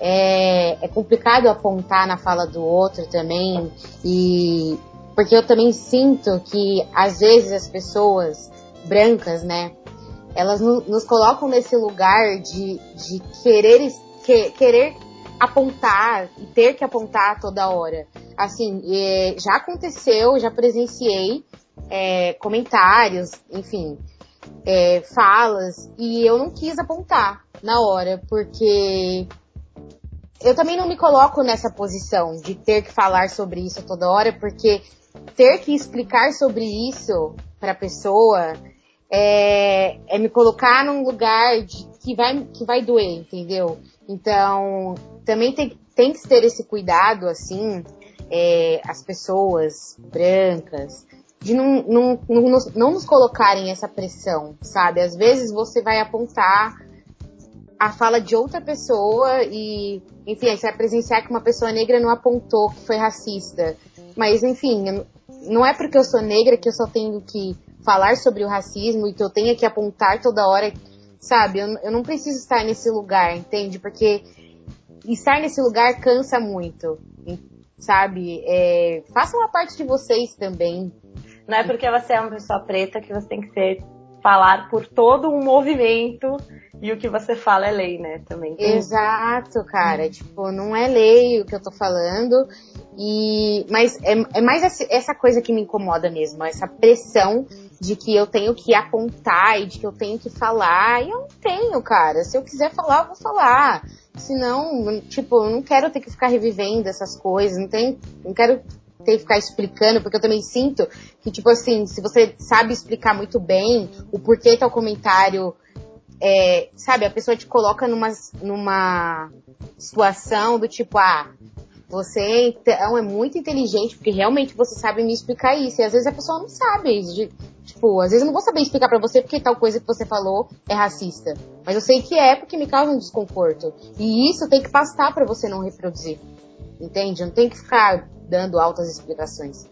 é, é complicado apontar na fala do outro também, e porque eu também sinto que às vezes as pessoas brancas, né, elas no, nos colocam nesse lugar de, de querer, que, querer apontar e ter que apontar toda hora. Assim, é, já aconteceu, já presenciei é, comentários, enfim, é, falas, e eu não quis apontar na hora, porque eu também não me coloco nessa posição de ter que falar sobre isso toda hora, porque ter que explicar sobre isso para a pessoa é, é, me colocar num lugar de, que, vai, que vai doer, entendeu? Então, também tem, tem que ter esse cuidado, assim, é, as pessoas brancas, de não, não, não, não nos colocarem essa pressão, sabe? Às vezes você vai apontar a fala de outra pessoa e, enfim, você vai presenciar que uma pessoa negra não apontou que foi racista. Mas, enfim, não é porque eu sou negra que eu só tenho que falar sobre o racismo e que eu tenha que apontar toda hora, sabe? Eu, eu não preciso estar nesse lugar, entende? Porque estar nesse lugar cansa muito, sabe? É, façam a parte de vocês também, não é porque você é uma pessoa preta que você tem que ser falar por todo um movimento e o que você fala é lei, né? Também. Tem... Exato, cara. Hum. Tipo, não é lei o que eu tô falando. E, mas é, é mais essa coisa que me incomoda mesmo, essa pressão de que eu tenho que apontar e de que eu tenho que falar. E eu não tenho, cara. Se eu quiser falar, eu vou falar. Senão, tipo, eu não quero ter que ficar revivendo essas coisas, não, tem, não quero ter que ficar explicando, porque eu também sinto que, tipo assim, se você sabe explicar muito bem o porquê tal comentário é, sabe, a pessoa te coloca numa, numa situação do tipo, ah, você então é muito inteligente, porque realmente você sabe me explicar isso. E às vezes a pessoa não sabe. De, tipo, às vezes eu não vou saber explicar para você porque tal coisa que você falou é racista. Mas eu sei que é porque me causa um desconforto. E isso tem que passar para você não reproduzir. Entende? Não tem que ficar dando altas explicações.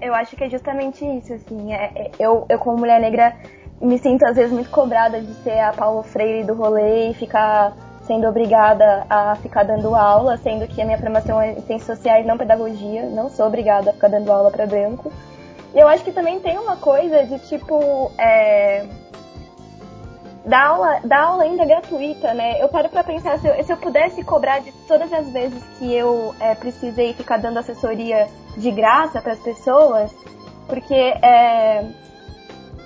Eu acho que é justamente isso, assim. É, é, eu, eu, como mulher negra, me sinto às vezes muito cobrada de ser a Paulo Freire do rolê e ficar sendo obrigada a ficar dando aula, sendo que a minha formação é em ciências sociais, não pedagogia, não sou obrigada a ficar dando aula para branco. E eu acho que também tem uma coisa de tipo. É, dar aula, dar aula ainda gratuita, né? Eu paro pra pensar, se eu, se eu pudesse cobrar de todas as vezes que eu é, precisei ficar dando assessoria de graça para as pessoas, porque é,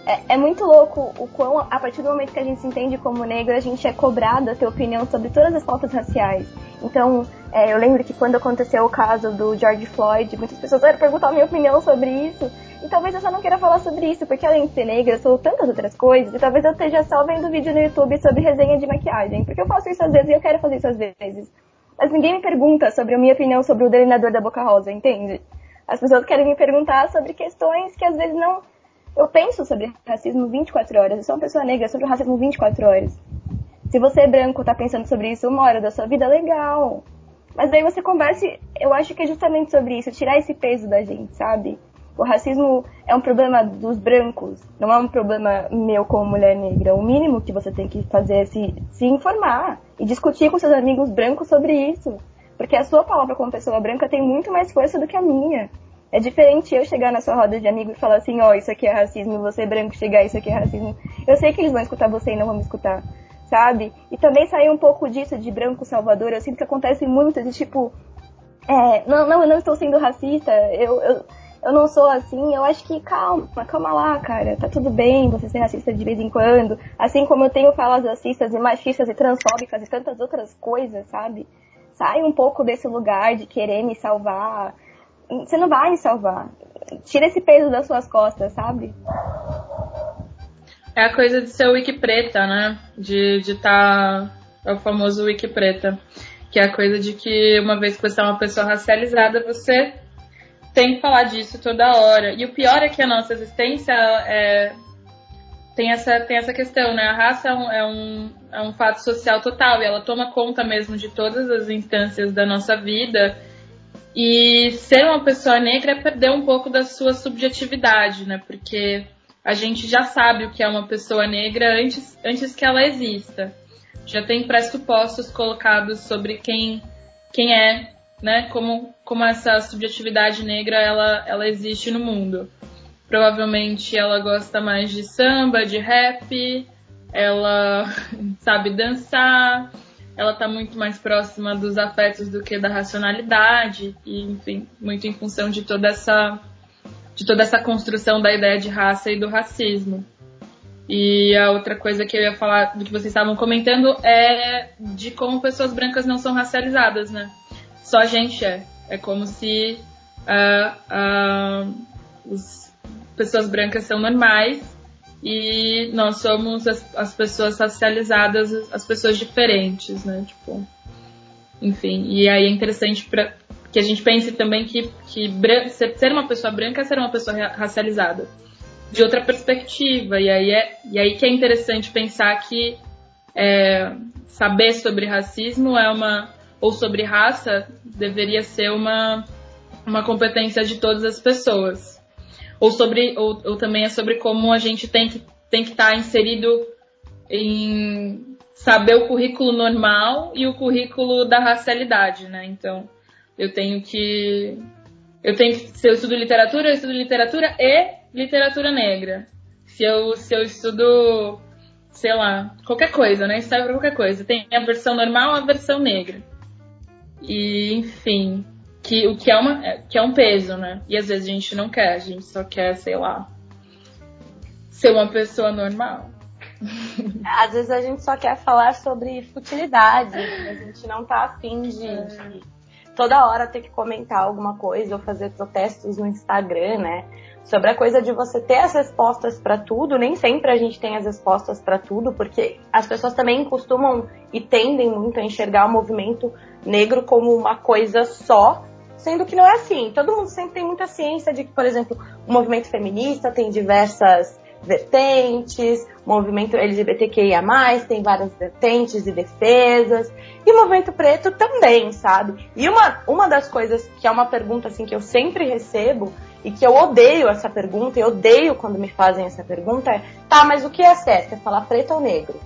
é, é, muito louco o quão, a partir do momento que a gente se entende como negro, a gente é cobrado a ter opinião sobre todas as pautas raciais. Então, é, eu lembro que quando aconteceu o caso do George Floyd, muitas pessoas querem perguntar a minha opinião sobre isso. E talvez eu só não queira falar sobre isso, porque além de ser negra, eu sou tantas outras coisas, e talvez eu esteja só vendo vídeo no YouTube sobre resenha de maquiagem. Porque eu faço isso às vezes e eu quero fazer isso às vezes. Mas ninguém me pergunta sobre a minha opinião sobre o delineador da Boca Rosa, entende? As pessoas querem me perguntar sobre questões que às vezes não eu penso sobre racismo 24 horas. Eu sou uma pessoa negra sobre o racismo 24 horas. Se você é branco tá pensando sobre isso uma hora da sua vida, legal. Mas daí você conversa, eu acho que é justamente sobre isso, tirar esse peso da gente, sabe? O racismo é um problema dos brancos, não é um problema meu como mulher negra. O mínimo que você tem que fazer é se, se informar e discutir com seus amigos brancos sobre isso. Porque a sua palavra como pessoa branca tem muito mais força do que a minha. É diferente eu chegar na sua roda de amigos e falar assim, ó, oh, isso aqui é racismo, você branco chegar, isso aqui é racismo. Eu sei que eles vão escutar você e não vão me escutar, sabe? E também sair um pouco disso de branco salvador, eu sinto que acontece muito de tipo, é, não, não, eu não estou sendo racista, eu, eu, eu não sou assim, eu acho que calma, calma lá, cara, tá tudo bem você ser racista de vez em quando, assim como eu tenho falas racistas e machistas e transfóbicas e tantas outras coisas, sabe? Sai um pouco desse lugar de querer me salvar, você não vai me salvar. Tira esse peso das suas costas, sabe? É a coisa de ser wiki preta, né? De estar. Tá, é o famoso wiki preta. Que é a coisa de que uma vez que você é uma pessoa racializada, você tem que falar disso toda hora. E o pior é que a nossa existência é, tem, essa, tem essa questão, né? A raça é um, é, um, é um fato social total e ela toma conta mesmo de todas as instâncias da nossa vida e ser uma pessoa negra é perder um pouco da sua subjetividade, né? Porque a gente já sabe o que é uma pessoa negra antes, antes que ela exista. Já tem pressupostos colocados sobre quem, quem é, né? Como, como essa subjetividade negra ela, ela existe no mundo. Provavelmente ela gosta mais de samba, de rap, ela sabe dançar, ela está muito mais próxima dos afetos do que da racionalidade e enfim muito em função de toda essa de toda essa construção da ideia de raça e do racismo. E a outra coisa que eu ia falar do que vocês estavam comentando é de como pessoas brancas não são racializadas né? Só a gente é é como se uh, uh, as pessoas brancas são normais e nós somos as, as pessoas racializadas, as pessoas diferentes, né? Tipo, enfim, e aí é interessante para que a gente pense também que, que ser uma pessoa branca é ser uma pessoa racializada de outra perspectiva e aí é e aí que é interessante pensar que é, saber sobre racismo é uma ou sobre raça deveria ser uma uma competência de todas as pessoas ou sobre ou, ou também é sobre como a gente tem que tem que estar tá inserido em saber o currículo normal e o currículo da racialidade, né? Então, eu tenho que eu tenho que se eu estudo literatura, eu estudo literatura e literatura negra, se eu, se eu estudo, sei lá, qualquer coisa, né? História pra qualquer coisa. Tem a versão normal a versão negra. E, enfim, que, o que é, uma, que é um peso, né? E às vezes a gente não quer, a gente só quer, sei lá, ser uma pessoa normal. Às vezes a gente só quer falar sobre futilidade, a gente não tá afim de, de toda hora ter que comentar alguma coisa ou fazer protestos no Instagram, né? Sobre a coisa de você ter as respostas para tudo, nem sempre a gente tem as respostas para tudo, porque as pessoas também costumam e tendem muito a enxergar o movimento negro como uma coisa só, sendo que não é assim. Todo mundo sempre tem muita ciência de que, por exemplo, o movimento feminista tem diversas vertentes, o movimento LGBTQIA+, tem várias vertentes e defesas, e o movimento preto também, sabe? E uma, uma das coisas que é uma pergunta assim que eu sempre recebo e que eu odeio essa pergunta, e odeio quando me fazem essa pergunta é, tá, mas o que é certo? É falar preto ou negro?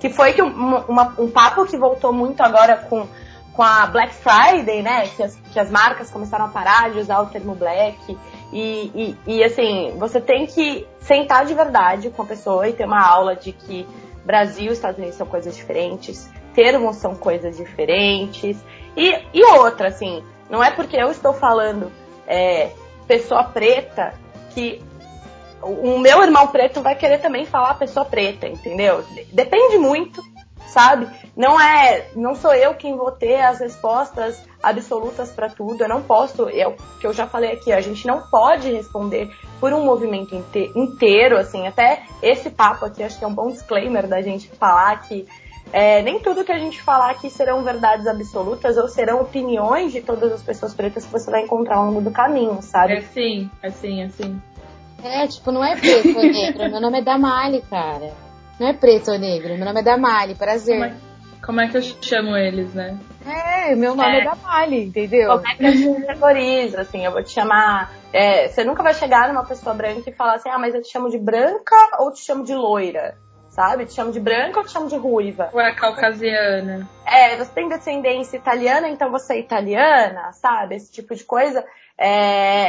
Que foi que um, uma, um papo que voltou muito agora com com a Black Friday, né? Que as, que as marcas começaram a parar de usar o termo black. E, e, e, assim, você tem que sentar de verdade com a pessoa e ter uma aula de que Brasil e Estados Unidos são coisas diferentes, termos são coisas diferentes. E, e outra, assim, não é porque eu estou falando é, pessoa preta que o meu irmão preto vai querer também falar pessoa preta, entendeu? Depende muito sabe? Não é, não sou eu quem vou ter as respostas absolutas para tudo. Eu não posso, é o que eu já falei aqui, a gente não pode responder por um movimento inteiro, assim. Até esse papo aqui, acho que é um bom disclaimer da gente falar que é, nem tudo que a gente falar aqui serão verdades absolutas ou serão opiniões de todas as pessoas pretas que você vai encontrar ao longo do caminho, sabe? É sim, é sim, é sim. É, tipo, não é preto ou negro, meu nome é Damali, cara. Não é preto ou negro, meu nome é Damali, prazer. Como é, como é que eu chamo eles, né? É, meu nome é, é Damali, entendeu? Como é que eu te categorizo, assim, eu vou te chamar... É, você nunca vai chegar numa pessoa branca e falar assim, ah, mas eu te chamo de branca ou te chamo de loira? Sabe? Te chamo de branca ou te chamo de ruiva? Ou é caucasiana? É, você tem descendência italiana, então você é italiana, sabe? Esse tipo de coisa. É,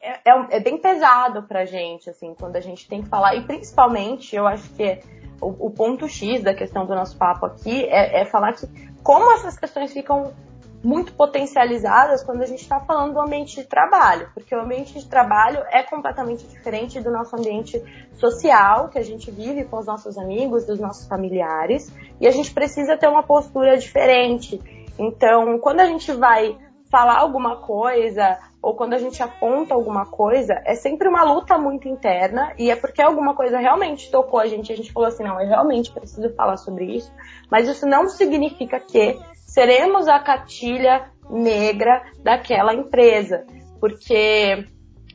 é, é, é, bem pesado pra gente, assim, quando a gente tem que falar. E principalmente, eu acho que é o, o, ponto X da questão do nosso papo aqui é, é falar que como essas questões ficam muito potencializadas quando a gente está falando do ambiente de trabalho, porque o ambiente de trabalho é completamente diferente do nosso ambiente social que a gente vive com os nossos amigos, dos nossos familiares, e a gente precisa ter uma postura diferente. Então, quando a gente vai falar alguma coisa ou quando a gente aponta alguma coisa, é sempre uma luta muito interna e é porque alguma coisa realmente tocou a gente, a gente falou assim, não, eu realmente preciso falar sobre isso, mas isso não significa que seremos a cartilha negra daquela empresa, porque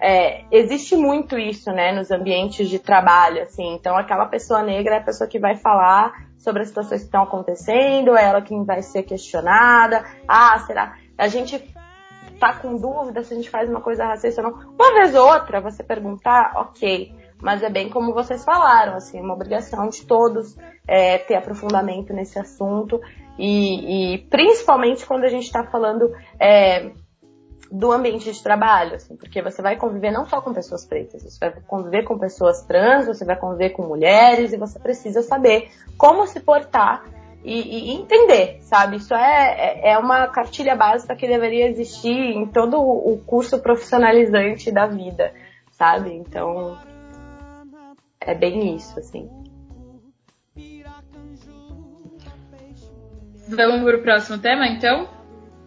é, existe muito isso, né, nos ambientes de trabalho, assim, então aquela pessoa negra é a pessoa que vai falar sobre as situações que estão acontecendo, é ela quem vai ser questionada, ah, será? A gente tá com dúvida se a gente faz uma coisa racista ou não. Uma vez ou outra, você perguntar, ok. Mas é bem como vocês falaram, assim, uma obrigação de todos é, ter aprofundamento nesse assunto. E, e principalmente quando a gente está falando é, do ambiente de trabalho, assim, porque você vai conviver não só com pessoas pretas, você vai conviver com pessoas trans, você vai conviver com mulheres e você precisa saber como se portar e, e, entender, sabe? Isso é, é, é uma cartilha básica que deveria existir em todo o curso profissionalizante da vida, sabe? Então, é bem isso, assim. Vamos para o próximo tema, então?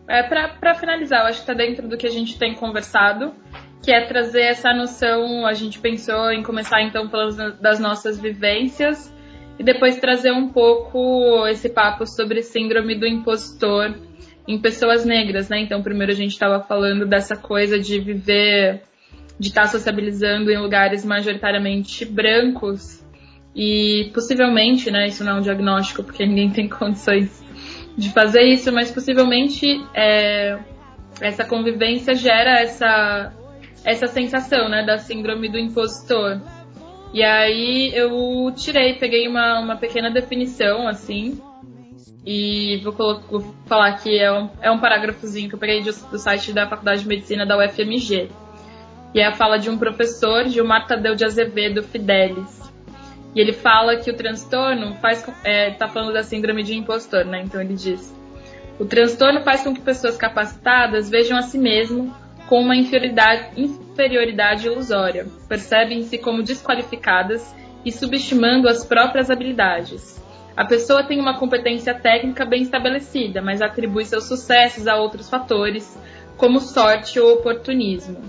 É, para finalizar, eu acho que está dentro do que a gente tem conversado, que é trazer essa noção. A gente pensou em começar, então, falando das nossas vivências e depois trazer um pouco esse papo sobre síndrome do impostor em pessoas negras, né? Então, primeiro a gente estava falando dessa coisa de viver, de estar tá sociabilizando em lugares majoritariamente brancos e possivelmente, né? Isso não é um diagnóstico porque ninguém tem condições de fazer isso, mas possivelmente é, essa convivência gera essa essa sensação, né, da síndrome do impostor. E aí eu tirei, peguei uma, uma pequena definição, assim, e vou, vou falar que é um, é um parágrafozinho que eu peguei do, do site da Faculdade de Medicina da UFMG. E é a fala de um professor, Gilmar Tadeu de Azevedo Fidelis. E ele fala que o transtorno faz. É, tá falando da síndrome de impostor, né? Então ele diz: o transtorno faz com que pessoas capacitadas vejam a si mesmo com uma inferioridade, inferioridade ilusória, percebem-se como desqualificadas e subestimando as próprias habilidades. A pessoa tem uma competência técnica bem estabelecida, mas atribui seus sucessos a outros fatores, como sorte ou oportunismo.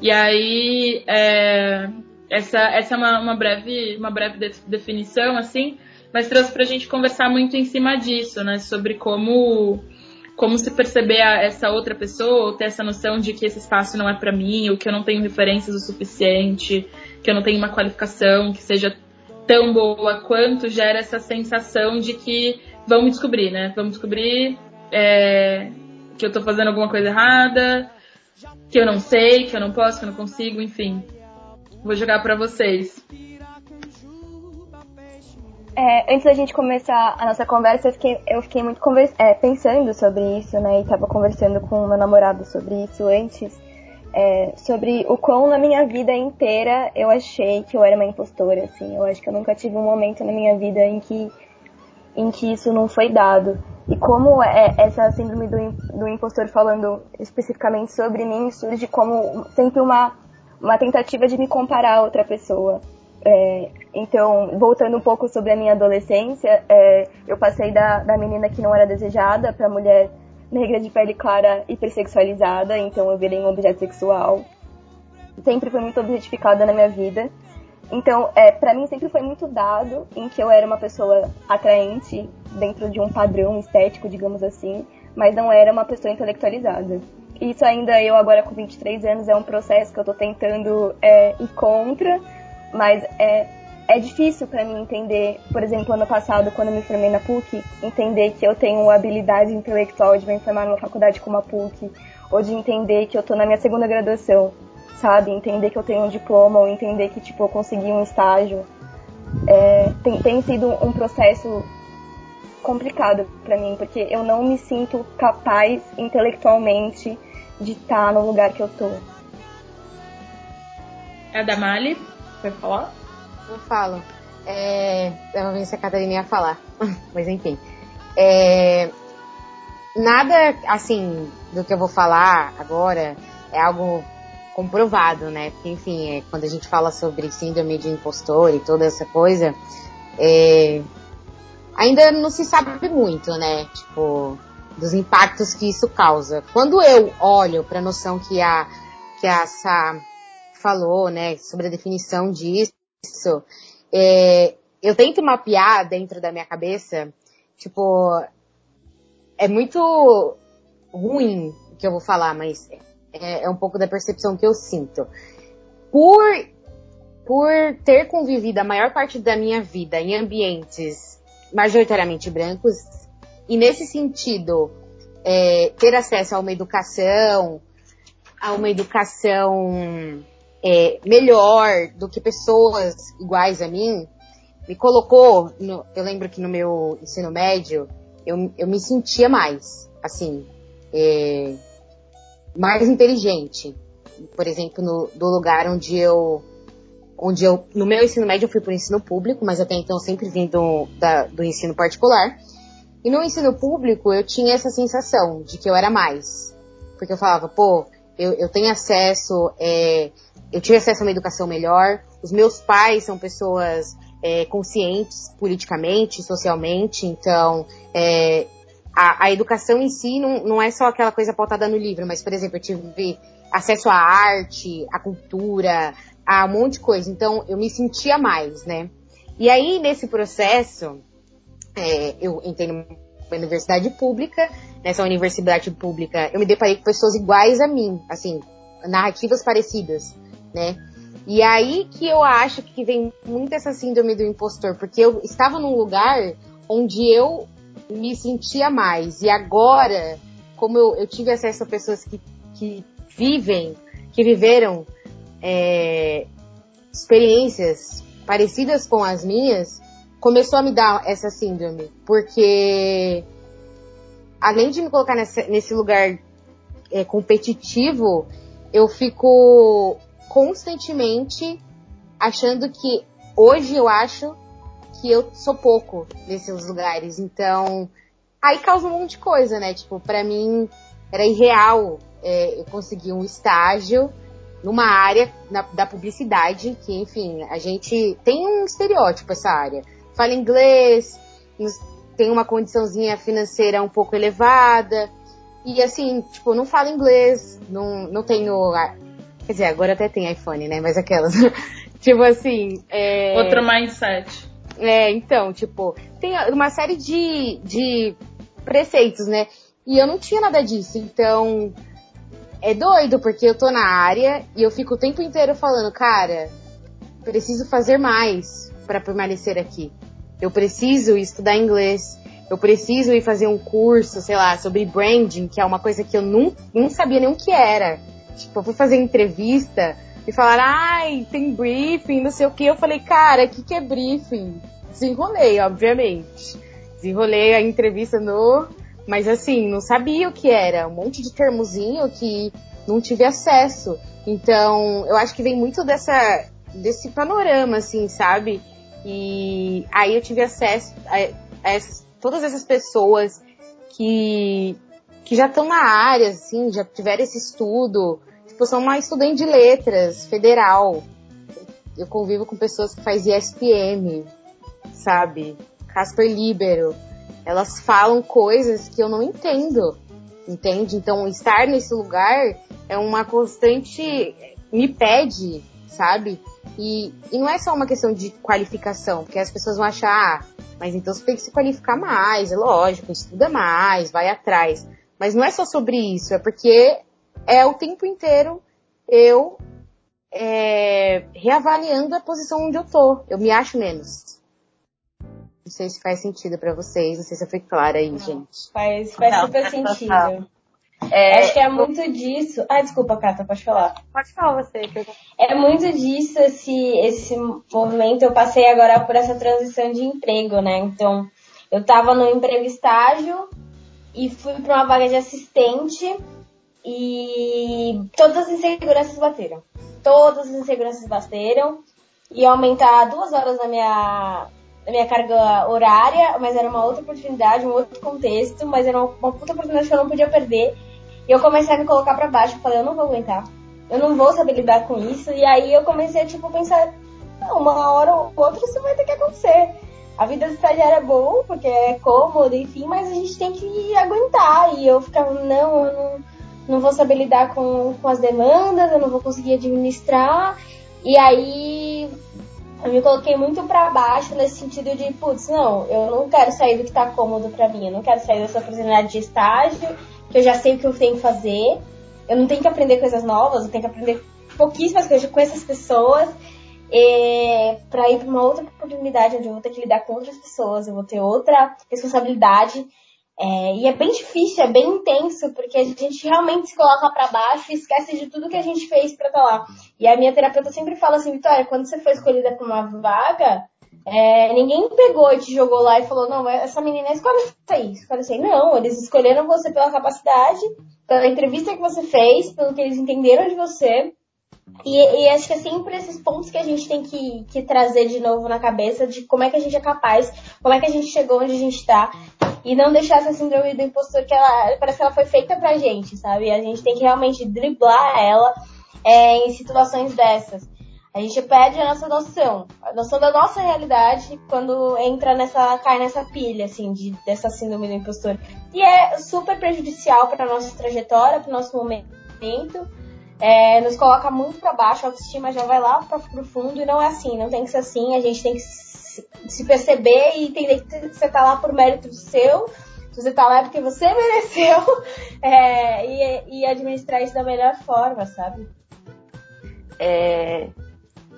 E aí, é, essa, essa é uma, uma, breve, uma breve definição, assim, mas trouxe para a gente conversar muito em cima disso, né? Sobre como como se perceber a, essa outra pessoa, ou ter essa noção de que esse espaço não é para mim, ou que eu não tenho referências o suficiente, que eu não tenho uma qualificação que seja tão boa quanto gera essa sensação de que vão me descobrir, né? Vão descobrir é, que eu tô fazendo alguma coisa errada, que eu não sei, que eu não posso, que eu não consigo, enfim. Vou jogar para vocês. É, antes da gente começar a nossa conversa, eu fiquei, eu fiquei muito é, pensando sobre isso, né? E tava conversando com meu namorado sobre isso antes. É, sobre o quão na minha vida inteira eu achei que eu era uma impostora, assim. Eu acho que eu nunca tive um momento na minha vida em que, em que isso não foi dado. E como é essa síndrome do, do impostor falando especificamente sobre mim surge como sempre uma, uma tentativa de me comparar a outra pessoa. É, então, voltando um pouco sobre a minha adolescência, é, eu passei da, da menina que não era desejada para mulher negra de pele clara hipersexualizada, então eu virei um objeto sexual. Sempre foi muito objetificada na minha vida. Então, é, para mim sempre foi muito dado em que eu era uma pessoa atraente dentro de um padrão estético, digamos assim, mas não era uma pessoa intelectualizada. Isso ainda eu agora com 23 anos é um processo que eu tô tentando é, ir contra, mas é, é difícil para mim entender, por exemplo, ano passado, quando eu me formei na PUC, entender que eu tenho habilidade intelectual de me formar numa faculdade como a PUC, ou de entender que eu tô na minha segunda graduação, sabe? Entender que eu tenho um diploma, ou entender que, tipo, eu consegui um estágio. É, tem, tem sido um processo complicado para mim, porque eu não me sinto capaz intelectualmente de estar no lugar que eu tô. É a Damali? Vai falar? Eu falo. É, eu vou ver se a Catarina ia falar. Mas enfim. É, nada, assim, do que eu vou falar agora é algo comprovado, né? Porque, enfim, é, quando a gente fala sobre síndrome de impostor e toda essa coisa, é, ainda não se sabe muito, né? Tipo, dos impactos que isso causa. Quando eu olho para a noção que a, que a Sá falou, né, sobre a definição disso, é, eu tento mapear dentro da minha cabeça, tipo, é muito ruim o que eu vou falar, mas é, é um pouco da percepção que eu sinto. Por, por ter convivido a maior parte da minha vida em ambientes majoritariamente brancos, e nesse sentido, é, ter acesso a uma educação, a uma educação é, melhor do que pessoas iguais a mim, me colocou, no, eu lembro que no meu ensino médio, eu, eu me sentia mais, assim, é, mais inteligente. Por exemplo, no, do lugar onde eu, onde eu, no meu ensino médio eu fui para o ensino público, mas até então sempre vim do, da, do ensino particular. E no ensino público eu tinha essa sensação de que eu era mais. Porque eu falava, pô, eu, eu tenho acesso, é, eu tive acesso a uma educação melhor, os meus pais são pessoas é, conscientes politicamente, socialmente, então é, a, a, educação em si não, não é só aquela coisa pautada no livro, mas, por exemplo, eu tive acesso à arte, à cultura, a um monte de coisa, então eu me sentia mais, né? E aí, nesse processo, é, eu entrei numa universidade pública, nessa universidade pública, eu me deparei com pessoas iguais a mim, assim, narrativas parecidas né? E aí que eu acho que vem muito essa síndrome do impostor, porque eu estava num lugar onde eu me sentia mais. E agora, como eu, eu tive acesso a pessoas que, que vivem, que viveram é, experiências parecidas com as minhas, começou a me dar essa síndrome. Porque além de me colocar nessa, nesse lugar é, competitivo, eu fico constantemente achando que hoje eu acho que eu sou pouco nesses lugares. Então, aí causa um monte de coisa, né? Tipo, pra mim era irreal é, eu conseguir um estágio numa área na, da publicidade, que, enfim, a gente tem um estereótipo essa área. Fala inglês, tem uma condiçãozinha financeira um pouco elevada, e assim, tipo, não falo inglês, não, não tenho. Quer dizer, agora até tem iPhone, né? Mas aquelas. tipo assim. É... Outro mindset. É, então, tipo, tem uma série de, de preceitos, né? E eu não tinha nada disso, então é doido, porque eu tô na área e eu fico o tempo inteiro falando, cara, preciso fazer mais para permanecer aqui. Eu preciso estudar inglês. Eu preciso ir fazer um curso, sei lá, sobre branding, que é uma coisa que eu não, não sabia nem o que era. Tipo, eu fui fazer entrevista e falaram, ai, tem briefing, não sei o que. Eu falei, cara, o que, que é briefing? Desenrolei, obviamente. Desenrolei a entrevista no. Mas assim, não sabia o que era. Um monte de termozinho que não tive acesso. Então, eu acho que vem muito dessa, desse panorama, assim, sabe? E aí eu tive acesso a, a essas, todas essas pessoas que, que já estão na área, assim, já tiveram esse estudo. Tipo, sou uma estudante de letras, federal. Eu convivo com pessoas que fazem ESPM, sabe? Casper Libero. Elas falam coisas que eu não entendo, entende? Então, estar nesse lugar é uma constante. me pede, sabe? E, e não é só uma questão de qualificação, porque as pessoas vão achar, ah, mas então você tem que se qualificar mais, é lógico, estuda mais, vai atrás. Mas não é só sobre isso, é porque é o tempo inteiro eu é, reavaliando a posição onde eu tô. Eu me acho menos. Não sei se faz sentido para vocês, não sei se eu fui clara aí, gente. Faz, faz super sentido. É, Acho que é muito disso. Ah, desculpa, Cata, pode falar. Pode falar você. É muito disso esse, esse movimento. Eu passei agora por essa transição de emprego, né? Então, eu tava no emprego estágio e fui para uma vaga de assistente e todas as inseguranças bateram. Todas as inseguranças bateram. E aumentar duas horas na minha, na minha carga horária, mas era uma outra oportunidade, um outro contexto, mas era uma, uma puta oportunidade que eu não podia perder. E eu comecei a me colocar para baixo, falei, eu não vou aguentar. Eu não vou saber lidar com isso. E aí eu comecei a, tipo, pensar, uma hora ou outra isso vai ter que acontecer. A vida de estagiário é boa, porque é cômodo, enfim, mas a gente tem que aguentar. E eu ficava, não, eu não, não vou saber lidar com, com as demandas, eu não vou conseguir administrar. E aí eu me coloquei muito para baixo nesse sentido de, putz, não, eu não quero sair do que tá cômodo para mim, eu não quero sair dessa oportunidade de estágio que eu já sei o que eu tenho que fazer. Eu não tenho que aprender coisas novas, eu tenho que aprender pouquíssimas coisas com essas pessoas para ir para uma outra oportunidade onde eu vou ter que lidar com outras pessoas, eu vou ter outra responsabilidade. É, e é bem difícil, é bem intenso, porque a gente realmente se coloca para baixo e esquece de tudo que a gente fez para estar tá lá. E a minha terapeuta sempre fala assim, Vitória, quando você foi escolhida para uma vaga, é, ninguém pegou e te jogou lá e falou, não, essa menina escolhe isso aí, escolhe isso aí. Não, eles escolheram você pela capacidade, pela entrevista que você fez, pelo que eles entenderam de você. E, e, acho que é sempre esses pontos que a gente tem que, que, trazer de novo na cabeça de como é que a gente é capaz, como é que a gente chegou onde a gente está. E não deixar essa síndrome do impostor que ela parece que ela foi feita pra gente, sabe? A gente tem que realmente driblar ela é, em situações dessas. A gente perde a nossa noção, a noção da nossa realidade quando entra nessa, cai nessa pilha, assim, de, dessa síndrome do impostor. E é super prejudicial para nossa trajetória, para o nosso momento. É, nos coloca muito para baixo, a autoestima já vai lá para o fundo e não é assim, não tem que ser assim, a gente tem que se perceber e entender que você tá lá por mérito seu, você tá lá porque você mereceu é, e, e administrar isso da melhor forma, sabe? É,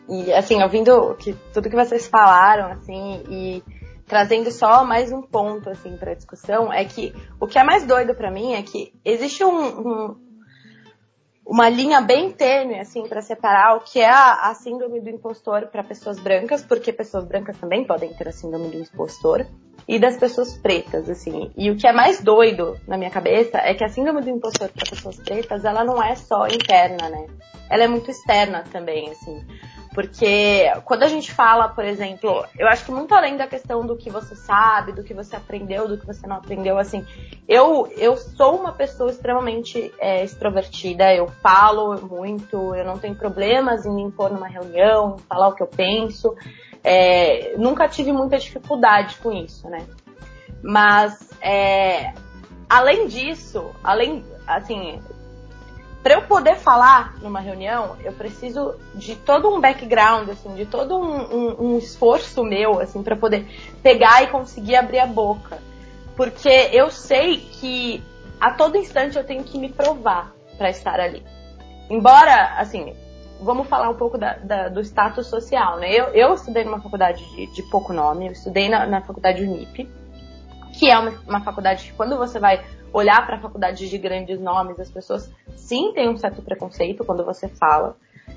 e assim, ouvindo que, tudo que vocês falaram, assim, e trazendo só mais um ponto assim para discussão, é que o que é mais doido para mim é que existe um, um, uma linha bem tênue assim para separar o que é a, a síndrome do impostor para pessoas brancas, porque pessoas brancas também podem ter a síndrome do impostor, e das pessoas pretas, assim. E o que é mais doido na minha cabeça é que a síndrome do impostor para pessoas pretas, ela não é só interna, né? Ela é muito externa também, assim. Porque quando a gente fala, por exemplo, eu acho que muito além da questão do que você sabe, do que você aprendeu, do que você não aprendeu, assim, eu, eu sou uma pessoa extremamente é, extrovertida, eu falo muito, eu não tenho problemas em me impor numa reunião, em falar o que eu penso. É, nunca tive muita dificuldade com isso, né? Mas, é, além disso, além, assim, para eu poder falar numa reunião, eu preciso de todo um background, assim, de todo um, um, um esforço meu, assim, para poder pegar e conseguir abrir a boca. Porque eu sei que a todo instante eu tenho que me provar para estar ali. Embora, assim, vamos falar um pouco da, da, do status social, né? Eu, eu estudei numa faculdade de, de pouco nome, eu estudei na, na faculdade Unip, que é uma, uma faculdade que quando você vai olhar para faculdades de grandes nomes, as pessoas sim têm um certo preconceito quando você fala.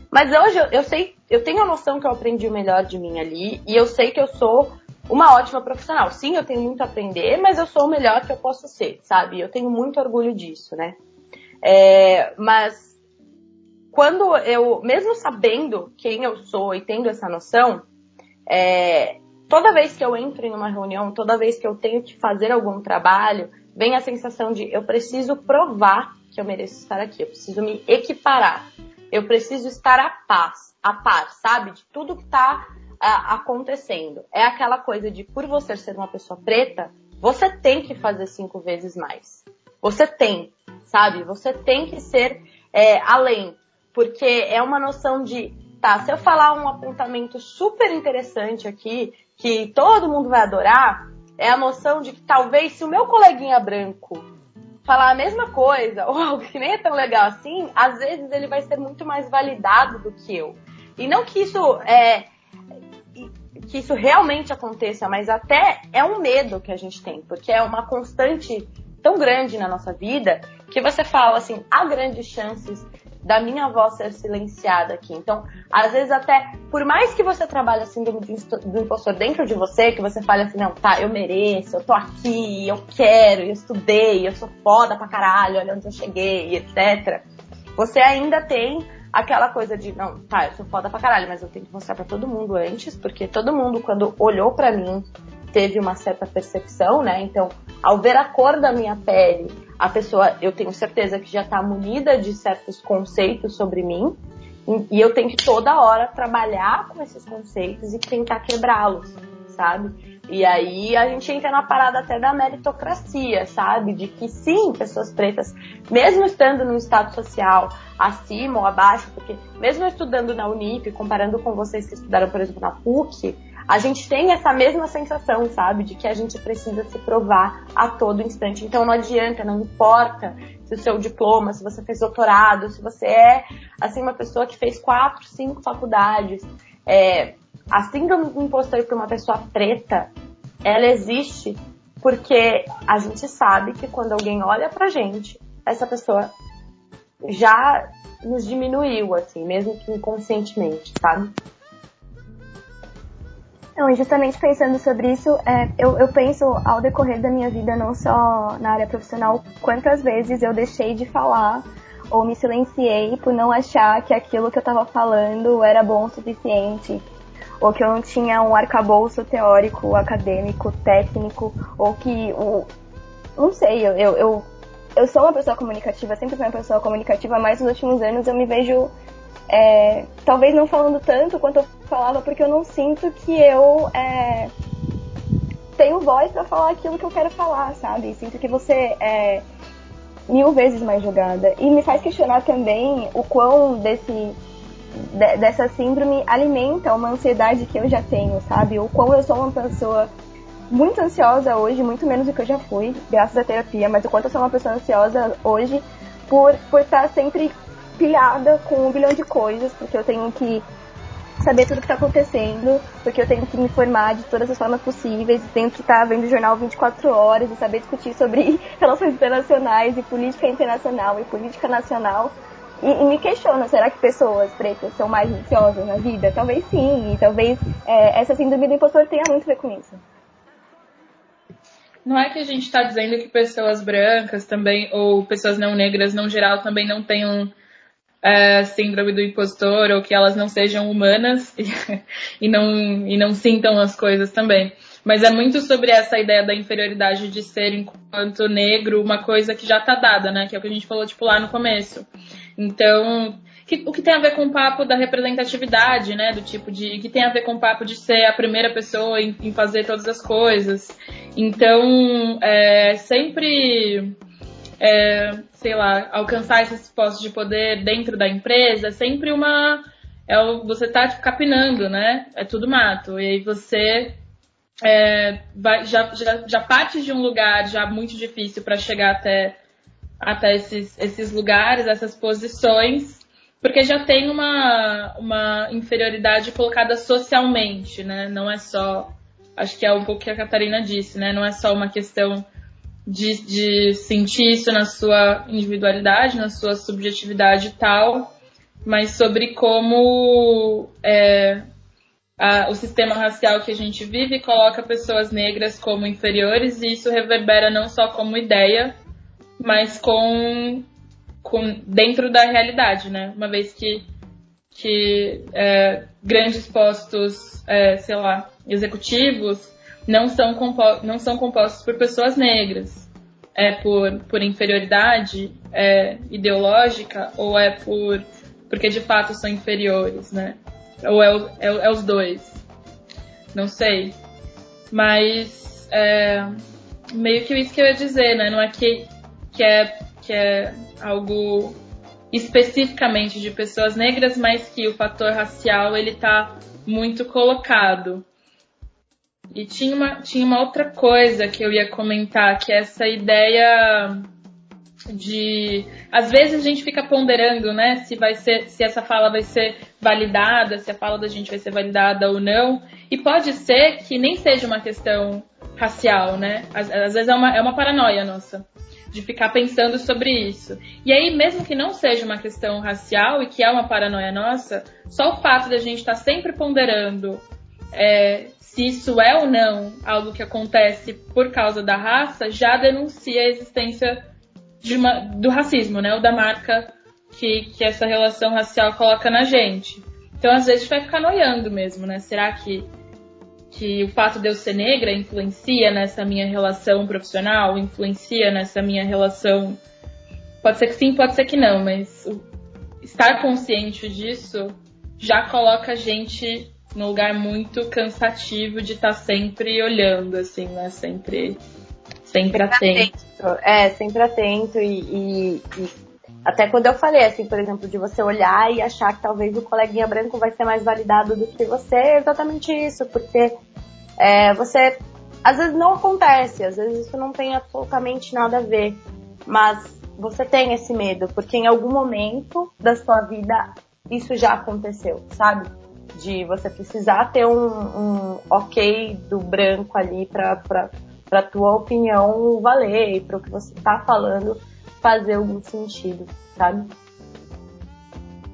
Mas hoje eu, eu sei, eu tenho a noção que eu aprendi o melhor de mim ali e eu sei que eu sou uma ótima profissional. Sim, eu tenho muito a aprender, mas eu sou o melhor que eu posso ser, sabe? Eu tenho muito orgulho disso, né? É, mas quando eu, mesmo sabendo quem eu sou e tendo essa noção, é, toda vez que eu entro em uma reunião, toda vez que eu tenho que fazer algum trabalho, vem a sensação de eu preciso provar que eu mereço estar aqui, eu preciso me equiparar, eu preciso estar a paz, a par, sabe? De tudo que está acontecendo. É aquela coisa de por você ser uma pessoa preta, você tem que fazer cinco vezes mais. Você tem, sabe? Você tem que ser é, além. Porque é uma noção de, tá, se eu falar um apontamento super interessante aqui, que todo mundo vai adorar, é a noção de que talvez se o meu coleguinha branco falar a mesma coisa, ou algo que nem é tão legal assim, às vezes ele vai ser muito mais validado do que eu. E não que isso é que isso realmente aconteça, mas até é um medo que a gente tem, porque é uma constante tão grande na nossa vida que você fala assim, há grandes chances da minha voz ser silenciada aqui. Então, às vezes até, por mais que você trabalhe assim do, impostor dentro de você, que você fale assim, não, tá, eu mereço, eu tô aqui, eu quero, eu estudei, eu sou foda pra caralho, olha onde eu cheguei, etc. Você ainda tem aquela coisa de, não, tá, eu sou foda pra caralho, mas eu tenho que mostrar pra todo mundo antes, porque todo mundo, quando olhou pra mim, teve uma certa percepção, né? Então, ao ver a cor da minha pele, a pessoa, eu tenho certeza que já está munida de certos conceitos sobre mim, e eu tenho que toda hora trabalhar com esses conceitos e tentar quebrá-los, sabe? E aí a gente entra na parada até da meritocracia, sabe? De que sim, pessoas pretas, mesmo estando num estado social acima ou abaixo, porque mesmo estudando na Unip, comparando com vocês que estudaram, por exemplo, na PUC, a gente tem essa mesma sensação, sabe? De que a gente precisa se provar a todo instante. Então não adianta, não importa se o seu diploma, se você fez doutorado, se você é, assim, uma pessoa que fez quatro, cinco faculdades. É, a síndrome do impostor para uma pessoa preta, ela existe porque a gente sabe que quando alguém olha pra gente, essa pessoa já nos diminuiu, assim, mesmo que inconscientemente, sabe? Não, e justamente pensando sobre isso, é, eu, eu penso ao decorrer da minha vida, não só na área profissional, quantas vezes eu deixei de falar ou me silenciei por não achar que aquilo que eu estava falando era bom o suficiente, ou que eu não tinha um arcabouço teórico, acadêmico, técnico, ou que o. Não sei, eu, eu, eu sou uma pessoa comunicativa, sempre fui uma pessoa comunicativa, mas nos últimos anos eu me vejo é, talvez não falando tanto quanto eu falava, porque eu não sinto que eu é, tenho voz para falar aquilo que eu quero falar, sabe? Sinto que você é mil vezes mais jogada. E me faz questionar também o quão desse, de, dessa síndrome alimenta uma ansiedade que eu já tenho, sabe? O quão eu sou uma pessoa muito ansiosa hoje, muito menos do que eu já fui, graças à terapia, mas o quanto eu sou uma pessoa ansiosa hoje por, por estar sempre pilhada com um bilhão de coisas, porque eu tenho que saber tudo o que está acontecendo, porque eu tenho que me informar de todas as formas possíveis, tenho que estar tá vendo o jornal 24 horas e saber discutir sobre relações internacionais e política internacional e política nacional. E, e, me questiono, será que pessoas pretas são mais ansiosas na vida? Talvez sim, e talvez é, essa síndrome do impostor tenha muito a ver com isso. não é que a gente está dizendo que pessoas brancas também, ou pessoas não negras no geral, também não tenham é, síndrome do impostor, ou que elas não sejam humanas e, e, não, e não sintam as coisas também. Mas é muito sobre essa ideia da inferioridade de ser, enquanto negro, uma coisa que já está dada, né? Que é o que a gente falou, tipo, lá no começo. Então, que, o que tem a ver com o papo da representatividade, né? Do tipo de. que tem a ver com o papo de ser a primeira pessoa em, em fazer todas as coisas. Então, é, sempre. É, sei lá, alcançar esses postos de poder dentro da empresa é sempre uma. É, você tá tipo, capinando, né? É tudo mato. E aí você é, vai, já, já, já parte de um lugar já muito difícil para chegar até, até esses, esses lugares, essas posições, porque já tem uma, uma inferioridade colocada socialmente, né? Não é só, acho que é um pouco que a Catarina disse, né? Não é só uma questão de, de sentir isso na sua individualidade, na sua subjetividade e tal, mas sobre como é, a, o sistema racial que a gente vive coloca pessoas negras como inferiores e isso reverbera não só como ideia, mas com com, dentro da realidade, né? Uma vez que, que é, grandes postos, é, sei lá, executivos não são, não são compostos por pessoas negras. É por, por inferioridade é, ideológica ou é por porque de fato são inferiores, né? Ou é, é, é os dois? Não sei. Mas é, meio que isso que eu ia dizer, né? Não é que, que é que é algo especificamente de pessoas negras, mas que o fator racial ele tá muito colocado. E tinha uma, tinha uma outra coisa que eu ia comentar, que é essa ideia de às vezes a gente fica ponderando, né, se vai ser se essa fala vai ser validada, se a fala da gente vai ser validada ou não. E pode ser que nem seja uma questão racial, né? Às, às vezes é uma, é uma paranoia nossa de ficar pensando sobre isso. E aí, mesmo que não seja uma questão racial e que é uma paranoia nossa, só o fato de a gente estar tá sempre ponderando é, se isso é ou não algo que acontece por causa da raça, já denuncia a existência uma, do racismo, né? Ou da marca que, que essa relação racial coloca na gente. Então, às vezes, a gente vai ficar noiando mesmo, né? Será que que o fato de eu ser negra influencia nessa minha relação profissional, influencia nessa minha relação. Pode ser que sim, pode ser que não, mas estar consciente disso já coloca a gente num lugar muito cansativo de estar tá sempre olhando, assim, né? Sempre, sempre, atento. atento. É, sempre atento e, e, e até quando eu falei, assim, por exemplo, de você olhar e achar que talvez o coleguinha branco vai ser mais validado do que você, é exatamente isso, porque é, você. Às vezes não acontece, às vezes isso não tem absolutamente nada a ver, mas você tem esse medo, porque em algum momento da sua vida isso já aconteceu, sabe? De você precisar ter um, um ok do branco ali pra, pra tua opinião valer e para o que você tá falando fazer algum sentido, sabe?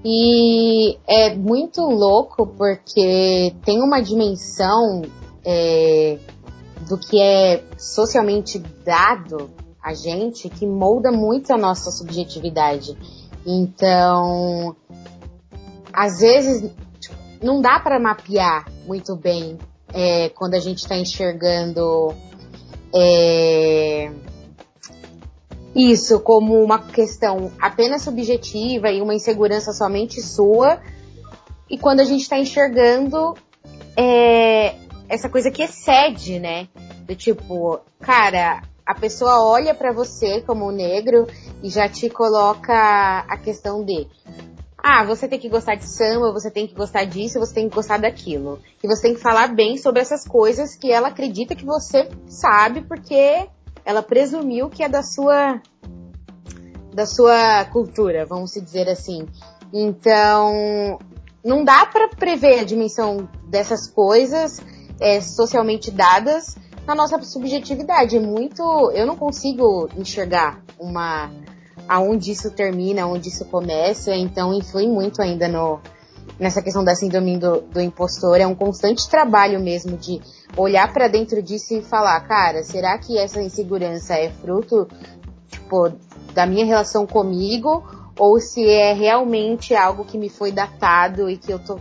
E é muito louco porque tem uma dimensão é, do que é socialmente dado a gente que molda muito a nossa subjetividade. Então, às vezes não dá para mapear muito bem é, quando a gente está enxergando é, isso como uma questão apenas subjetiva e uma insegurança somente sua, e quando a gente está enxergando é, essa coisa que excede, né? Do tipo, cara, a pessoa olha para você como negro e já te coloca a questão de ah, você tem que gostar de samba, você tem que gostar disso, você tem que gostar daquilo. E você tem que falar bem sobre essas coisas que ela acredita que você sabe porque ela presumiu que é da sua da sua cultura, vamos dizer assim. Então, não dá para prever a dimensão dessas coisas é, socialmente dadas na nossa subjetividade. É muito, eu não consigo enxergar uma aonde isso termina, aonde isso começa, então influi muito ainda no nessa questão da síndrome do, do impostor, é um constante trabalho mesmo de olhar para dentro disso e falar, cara, será que essa insegurança é fruto, tipo, da minha relação comigo ou se é realmente algo que me foi datado e que eu tô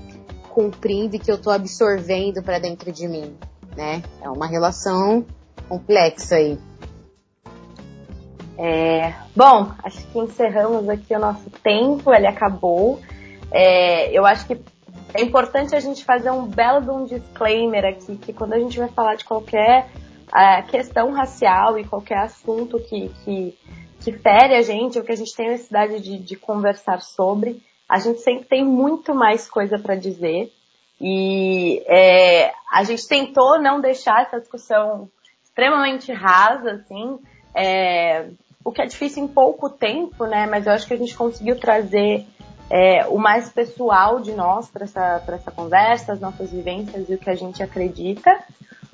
cumprindo e que eu tô absorvendo para dentro de mim, né? É uma relação complexa aí. É, bom, acho que encerramos aqui o nosso tempo, ele acabou. É, eu acho que é importante a gente fazer um belo de um disclaimer aqui, que quando a gente vai falar de qualquer uh, questão racial e qualquer assunto que, que, que fere a gente, ou que a gente tem necessidade de, de conversar sobre, a gente sempre tem muito mais coisa para dizer. E é, a gente tentou não deixar essa discussão extremamente rasa, assim, é, o que é difícil em pouco tempo, né? Mas eu acho que a gente conseguiu trazer é, o mais pessoal de nós para essa, essa conversa, as nossas vivências e o que a gente acredita.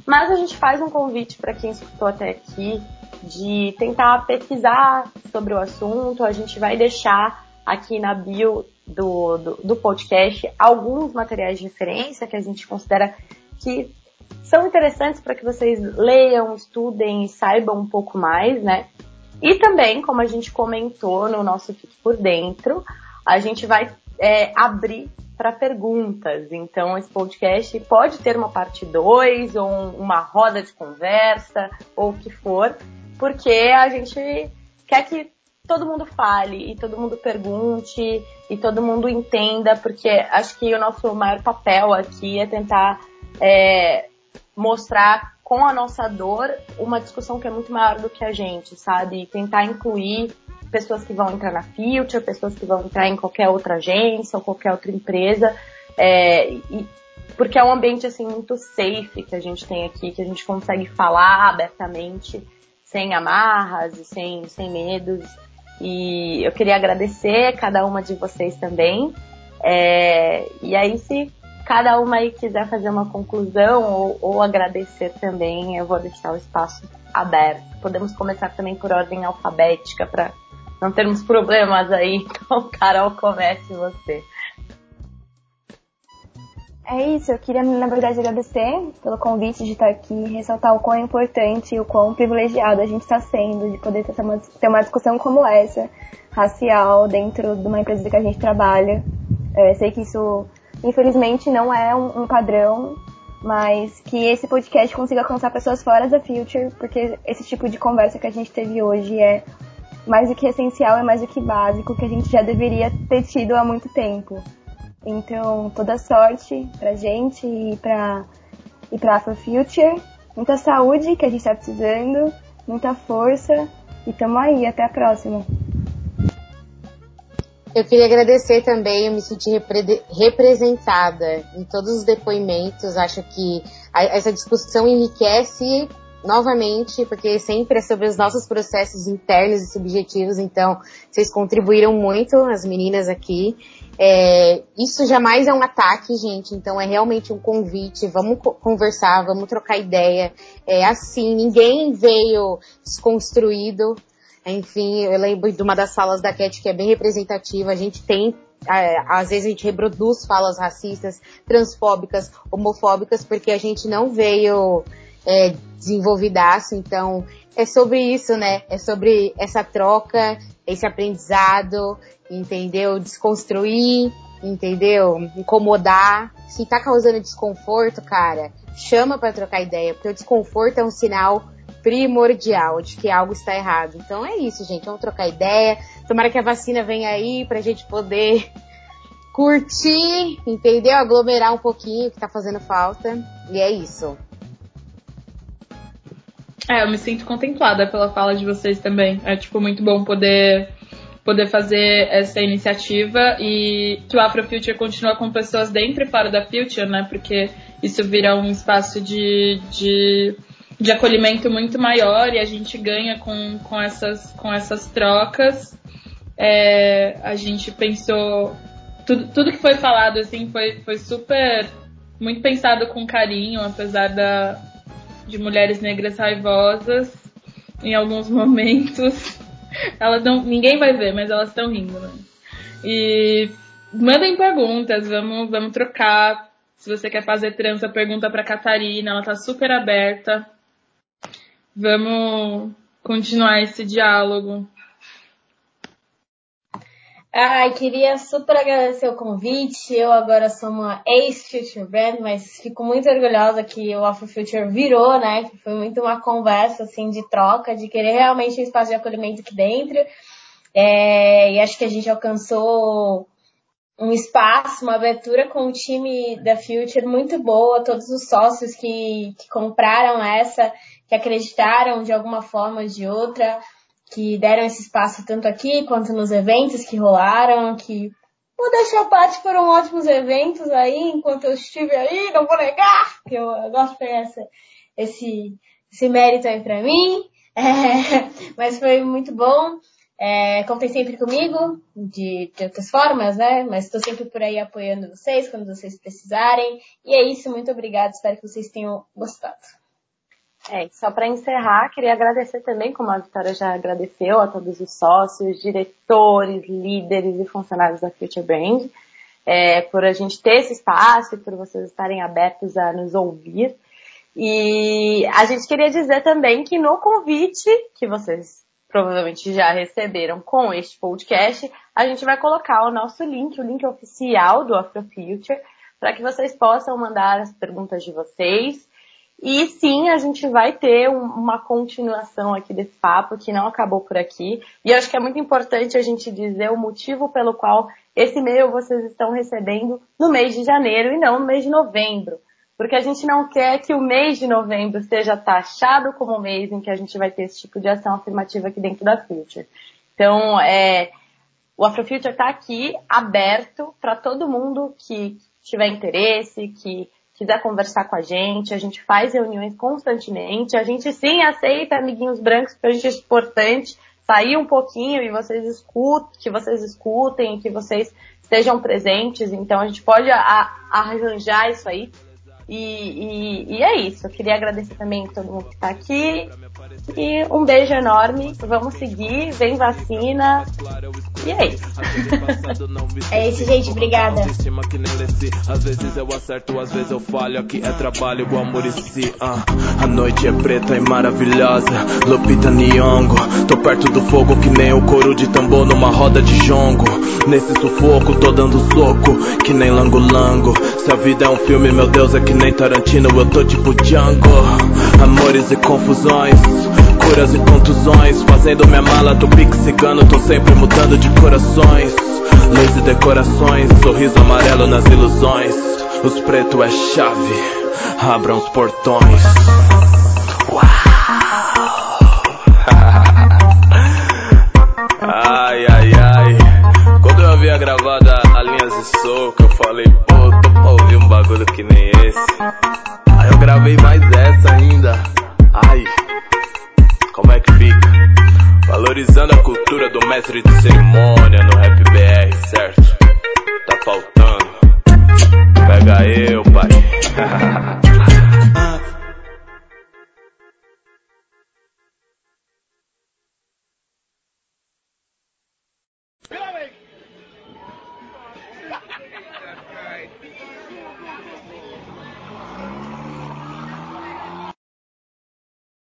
Mas a gente faz um convite para quem escutou até aqui de tentar pesquisar sobre o assunto. A gente vai deixar aqui na bio do, do, do podcast alguns materiais de referência que a gente considera que são interessantes para que vocês leiam, estudem e saibam um pouco mais, né? E também, como a gente comentou no nosso Fique por Dentro, a gente vai é, abrir para perguntas. Então, esse podcast pode ter uma parte 2, ou uma roda de conversa, ou o que for, porque a gente quer que todo mundo fale e todo mundo pergunte e todo mundo entenda, porque acho que o nosso maior papel aqui é tentar é, mostrar com a nossa dor uma discussão que é muito maior do que a gente, sabe? Tentar incluir pessoas que vão entrar na Future, pessoas que vão entrar em qualquer outra agência ou qualquer outra empresa, é, e, porque é um ambiente assim muito safe que a gente tem aqui, que a gente consegue falar abertamente, sem amarras e sem, sem medos. E eu queria agradecer cada uma de vocês também. É, e aí, se cada uma aí quiser fazer uma conclusão ou, ou agradecer também, eu vou deixar o espaço aberto. Podemos começar também por ordem alfabética para não termos problemas aí. Então, Carol, comece você. É isso, eu queria, na verdade, agradecer pelo convite de estar aqui ressaltar o quão importante e o quão privilegiado a gente está sendo de poder ter uma, ter uma discussão como essa, racial, dentro de uma empresa que a gente trabalha. É, sei que isso Infelizmente não é um, um padrão, mas que esse podcast consiga alcançar pessoas fora da Future, porque esse tipo de conversa que a gente teve hoje é mais do que essencial, é mais do que básico, que a gente já deveria ter tido há muito tempo. Então, toda sorte pra gente e pra, e pra Afro Future. Muita saúde que a gente tá precisando, muita força e tamo aí, até a próxima. Eu queria agradecer também, eu me senti repre representada em todos os depoimentos. Acho que a, essa discussão enriquece novamente, porque sempre é sobre os nossos processos internos e subjetivos, então vocês contribuíram muito, as meninas aqui. É, isso jamais é um ataque, gente, então é realmente um convite, vamos conversar, vamos trocar ideia. É assim, ninguém veio desconstruído, enfim, eu lembro de uma das falas da Cat que é bem representativa. A gente tem, é, às vezes a gente reproduz falas racistas, transfóbicas, homofóbicas, porque a gente não veio é, desenvolvidaço. Então, é sobre isso, né? É sobre essa troca, esse aprendizado, entendeu? Desconstruir, entendeu? Incomodar. Se tá causando desconforto, cara, chama para trocar ideia, porque o desconforto é um sinal primordial de que algo está errado. Então é isso, gente. Vamos trocar ideia. Tomara que a vacina venha aí pra gente poder curtir, entendeu? Aglomerar um pouquinho que tá fazendo falta. E é isso. É, eu me sinto contemplada pela fala de vocês também. É tipo muito bom poder poder fazer essa iniciativa e que o Afrofuture continua com pessoas dentro e fora da Future, né? Porque isso vira um espaço de, de de acolhimento muito maior e a gente ganha com, com, essas, com essas trocas. É, a gente pensou. Tudo, tudo que foi falado assim foi, foi super. muito pensado com carinho, apesar da, de mulheres negras raivosas em alguns momentos. Elas não, ninguém vai ver, mas elas estão rindo, né? E mandem perguntas, vamos, vamos trocar. Se você quer fazer trança, pergunta para Catarina, ela tá super aberta. Vamos continuar esse diálogo. Ai, queria super agradecer o convite. Eu agora sou uma ex-Future Brand, mas fico muito orgulhosa que o Afro Future virou, né? Foi muito uma conversa, assim, de troca, de querer realmente um espaço de acolhimento aqui dentro. É, e acho que a gente alcançou um espaço, uma abertura com o time da Future muito boa, todos os sócios que, que compraram essa, que acreditaram de alguma forma ou de outra que deram esse espaço tanto aqui quanto nos eventos que rolaram, que vou deixar parte foram ótimos eventos aí, enquanto eu estive aí, não vou negar, que eu, gosto de essa, esse, esse mérito aí pra mim, é, mas foi muito bom. É, contem sempre comigo, de, de outras formas, né? Mas estou sempre por aí apoiando vocês quando vocês precisarem. E é isso, muito obrigada, espero que vocês tenham gostado. É, só para encerrar, queria agradecer também, como a Vitória já agradeceu, a todos os sócios, diretores, líderes e funcionários da Future Brand, é, por a gente ter esse espaço e por vocês estarem abertos a nos ouvir. E a gente queria dizer também que no convite que vocês provavelmente já receberam com este podcast, a gente vai colocar o nosso link, o link oficial do Afrofuture, para que vocês possam mandar as perguntas de vocês e sim, a gente vai ter uma continuação aqui desse papo que não acabou por aqui. E acho que é muito importante a gente dizer o motivo pelo qual esse e-mail vocês estão recebendo no mês de janeiro e não no mês de novembro. Porque a gente não quer que o mês de novembro seja taxado como o mês em que a gente vai ter esse tipo de ação afirmativa aqui dentro da Future. Então, é, o Afrofuture está aqui aberto para todo mundo que tiver interesse, que quiser conversar com a gente, a gente faz reuniões constantemente. A gente sim aceita amiguinhos brancos, porque a gente é importante sair um pouquinho e vocês escutem, que vocês escutem, que vocês estejam presentes. Então a gente pode arranjar isso aí. E, e, e, é isso. Eu queria agradecer também a todo mundo que está aqui. E um beijo enorme. Vamos seguir. Vem vacina. E é isso. é isso, gente. Obrigada. Às vezes eu acerto, às vezes eu falho. Aqui é trabalho igual Murici. Uh. A noite é preta e maravilhosa. Lupita Nyong'o. Tô perto do fogo que nem o couro de tambor numa roda de jongo. Nesse sufoco, tô dando soco que nem lango-lango. Se a vida é um filme, meu Deus, é que nem Tarantino. Eu tô tipo Django. Amores e confusões curas e contusões. Fazendo minha mala, tô pique cigano Tô sempre mudando de corações. Luz e decorações, sorriso amarelo nas ilusões. Os pretos é chave, abram os portões. Ai, ai, ai. Quando eu havia gravado de Soco Eu falei, pô, tô pra ouvir um bagulho que nem esse Aí eu gravei mais essa ainda Ai como é que fica? Valorizando a cultura do mestre de cerimônia no rap BR, certo? Tá faltando. Pega eu, pai.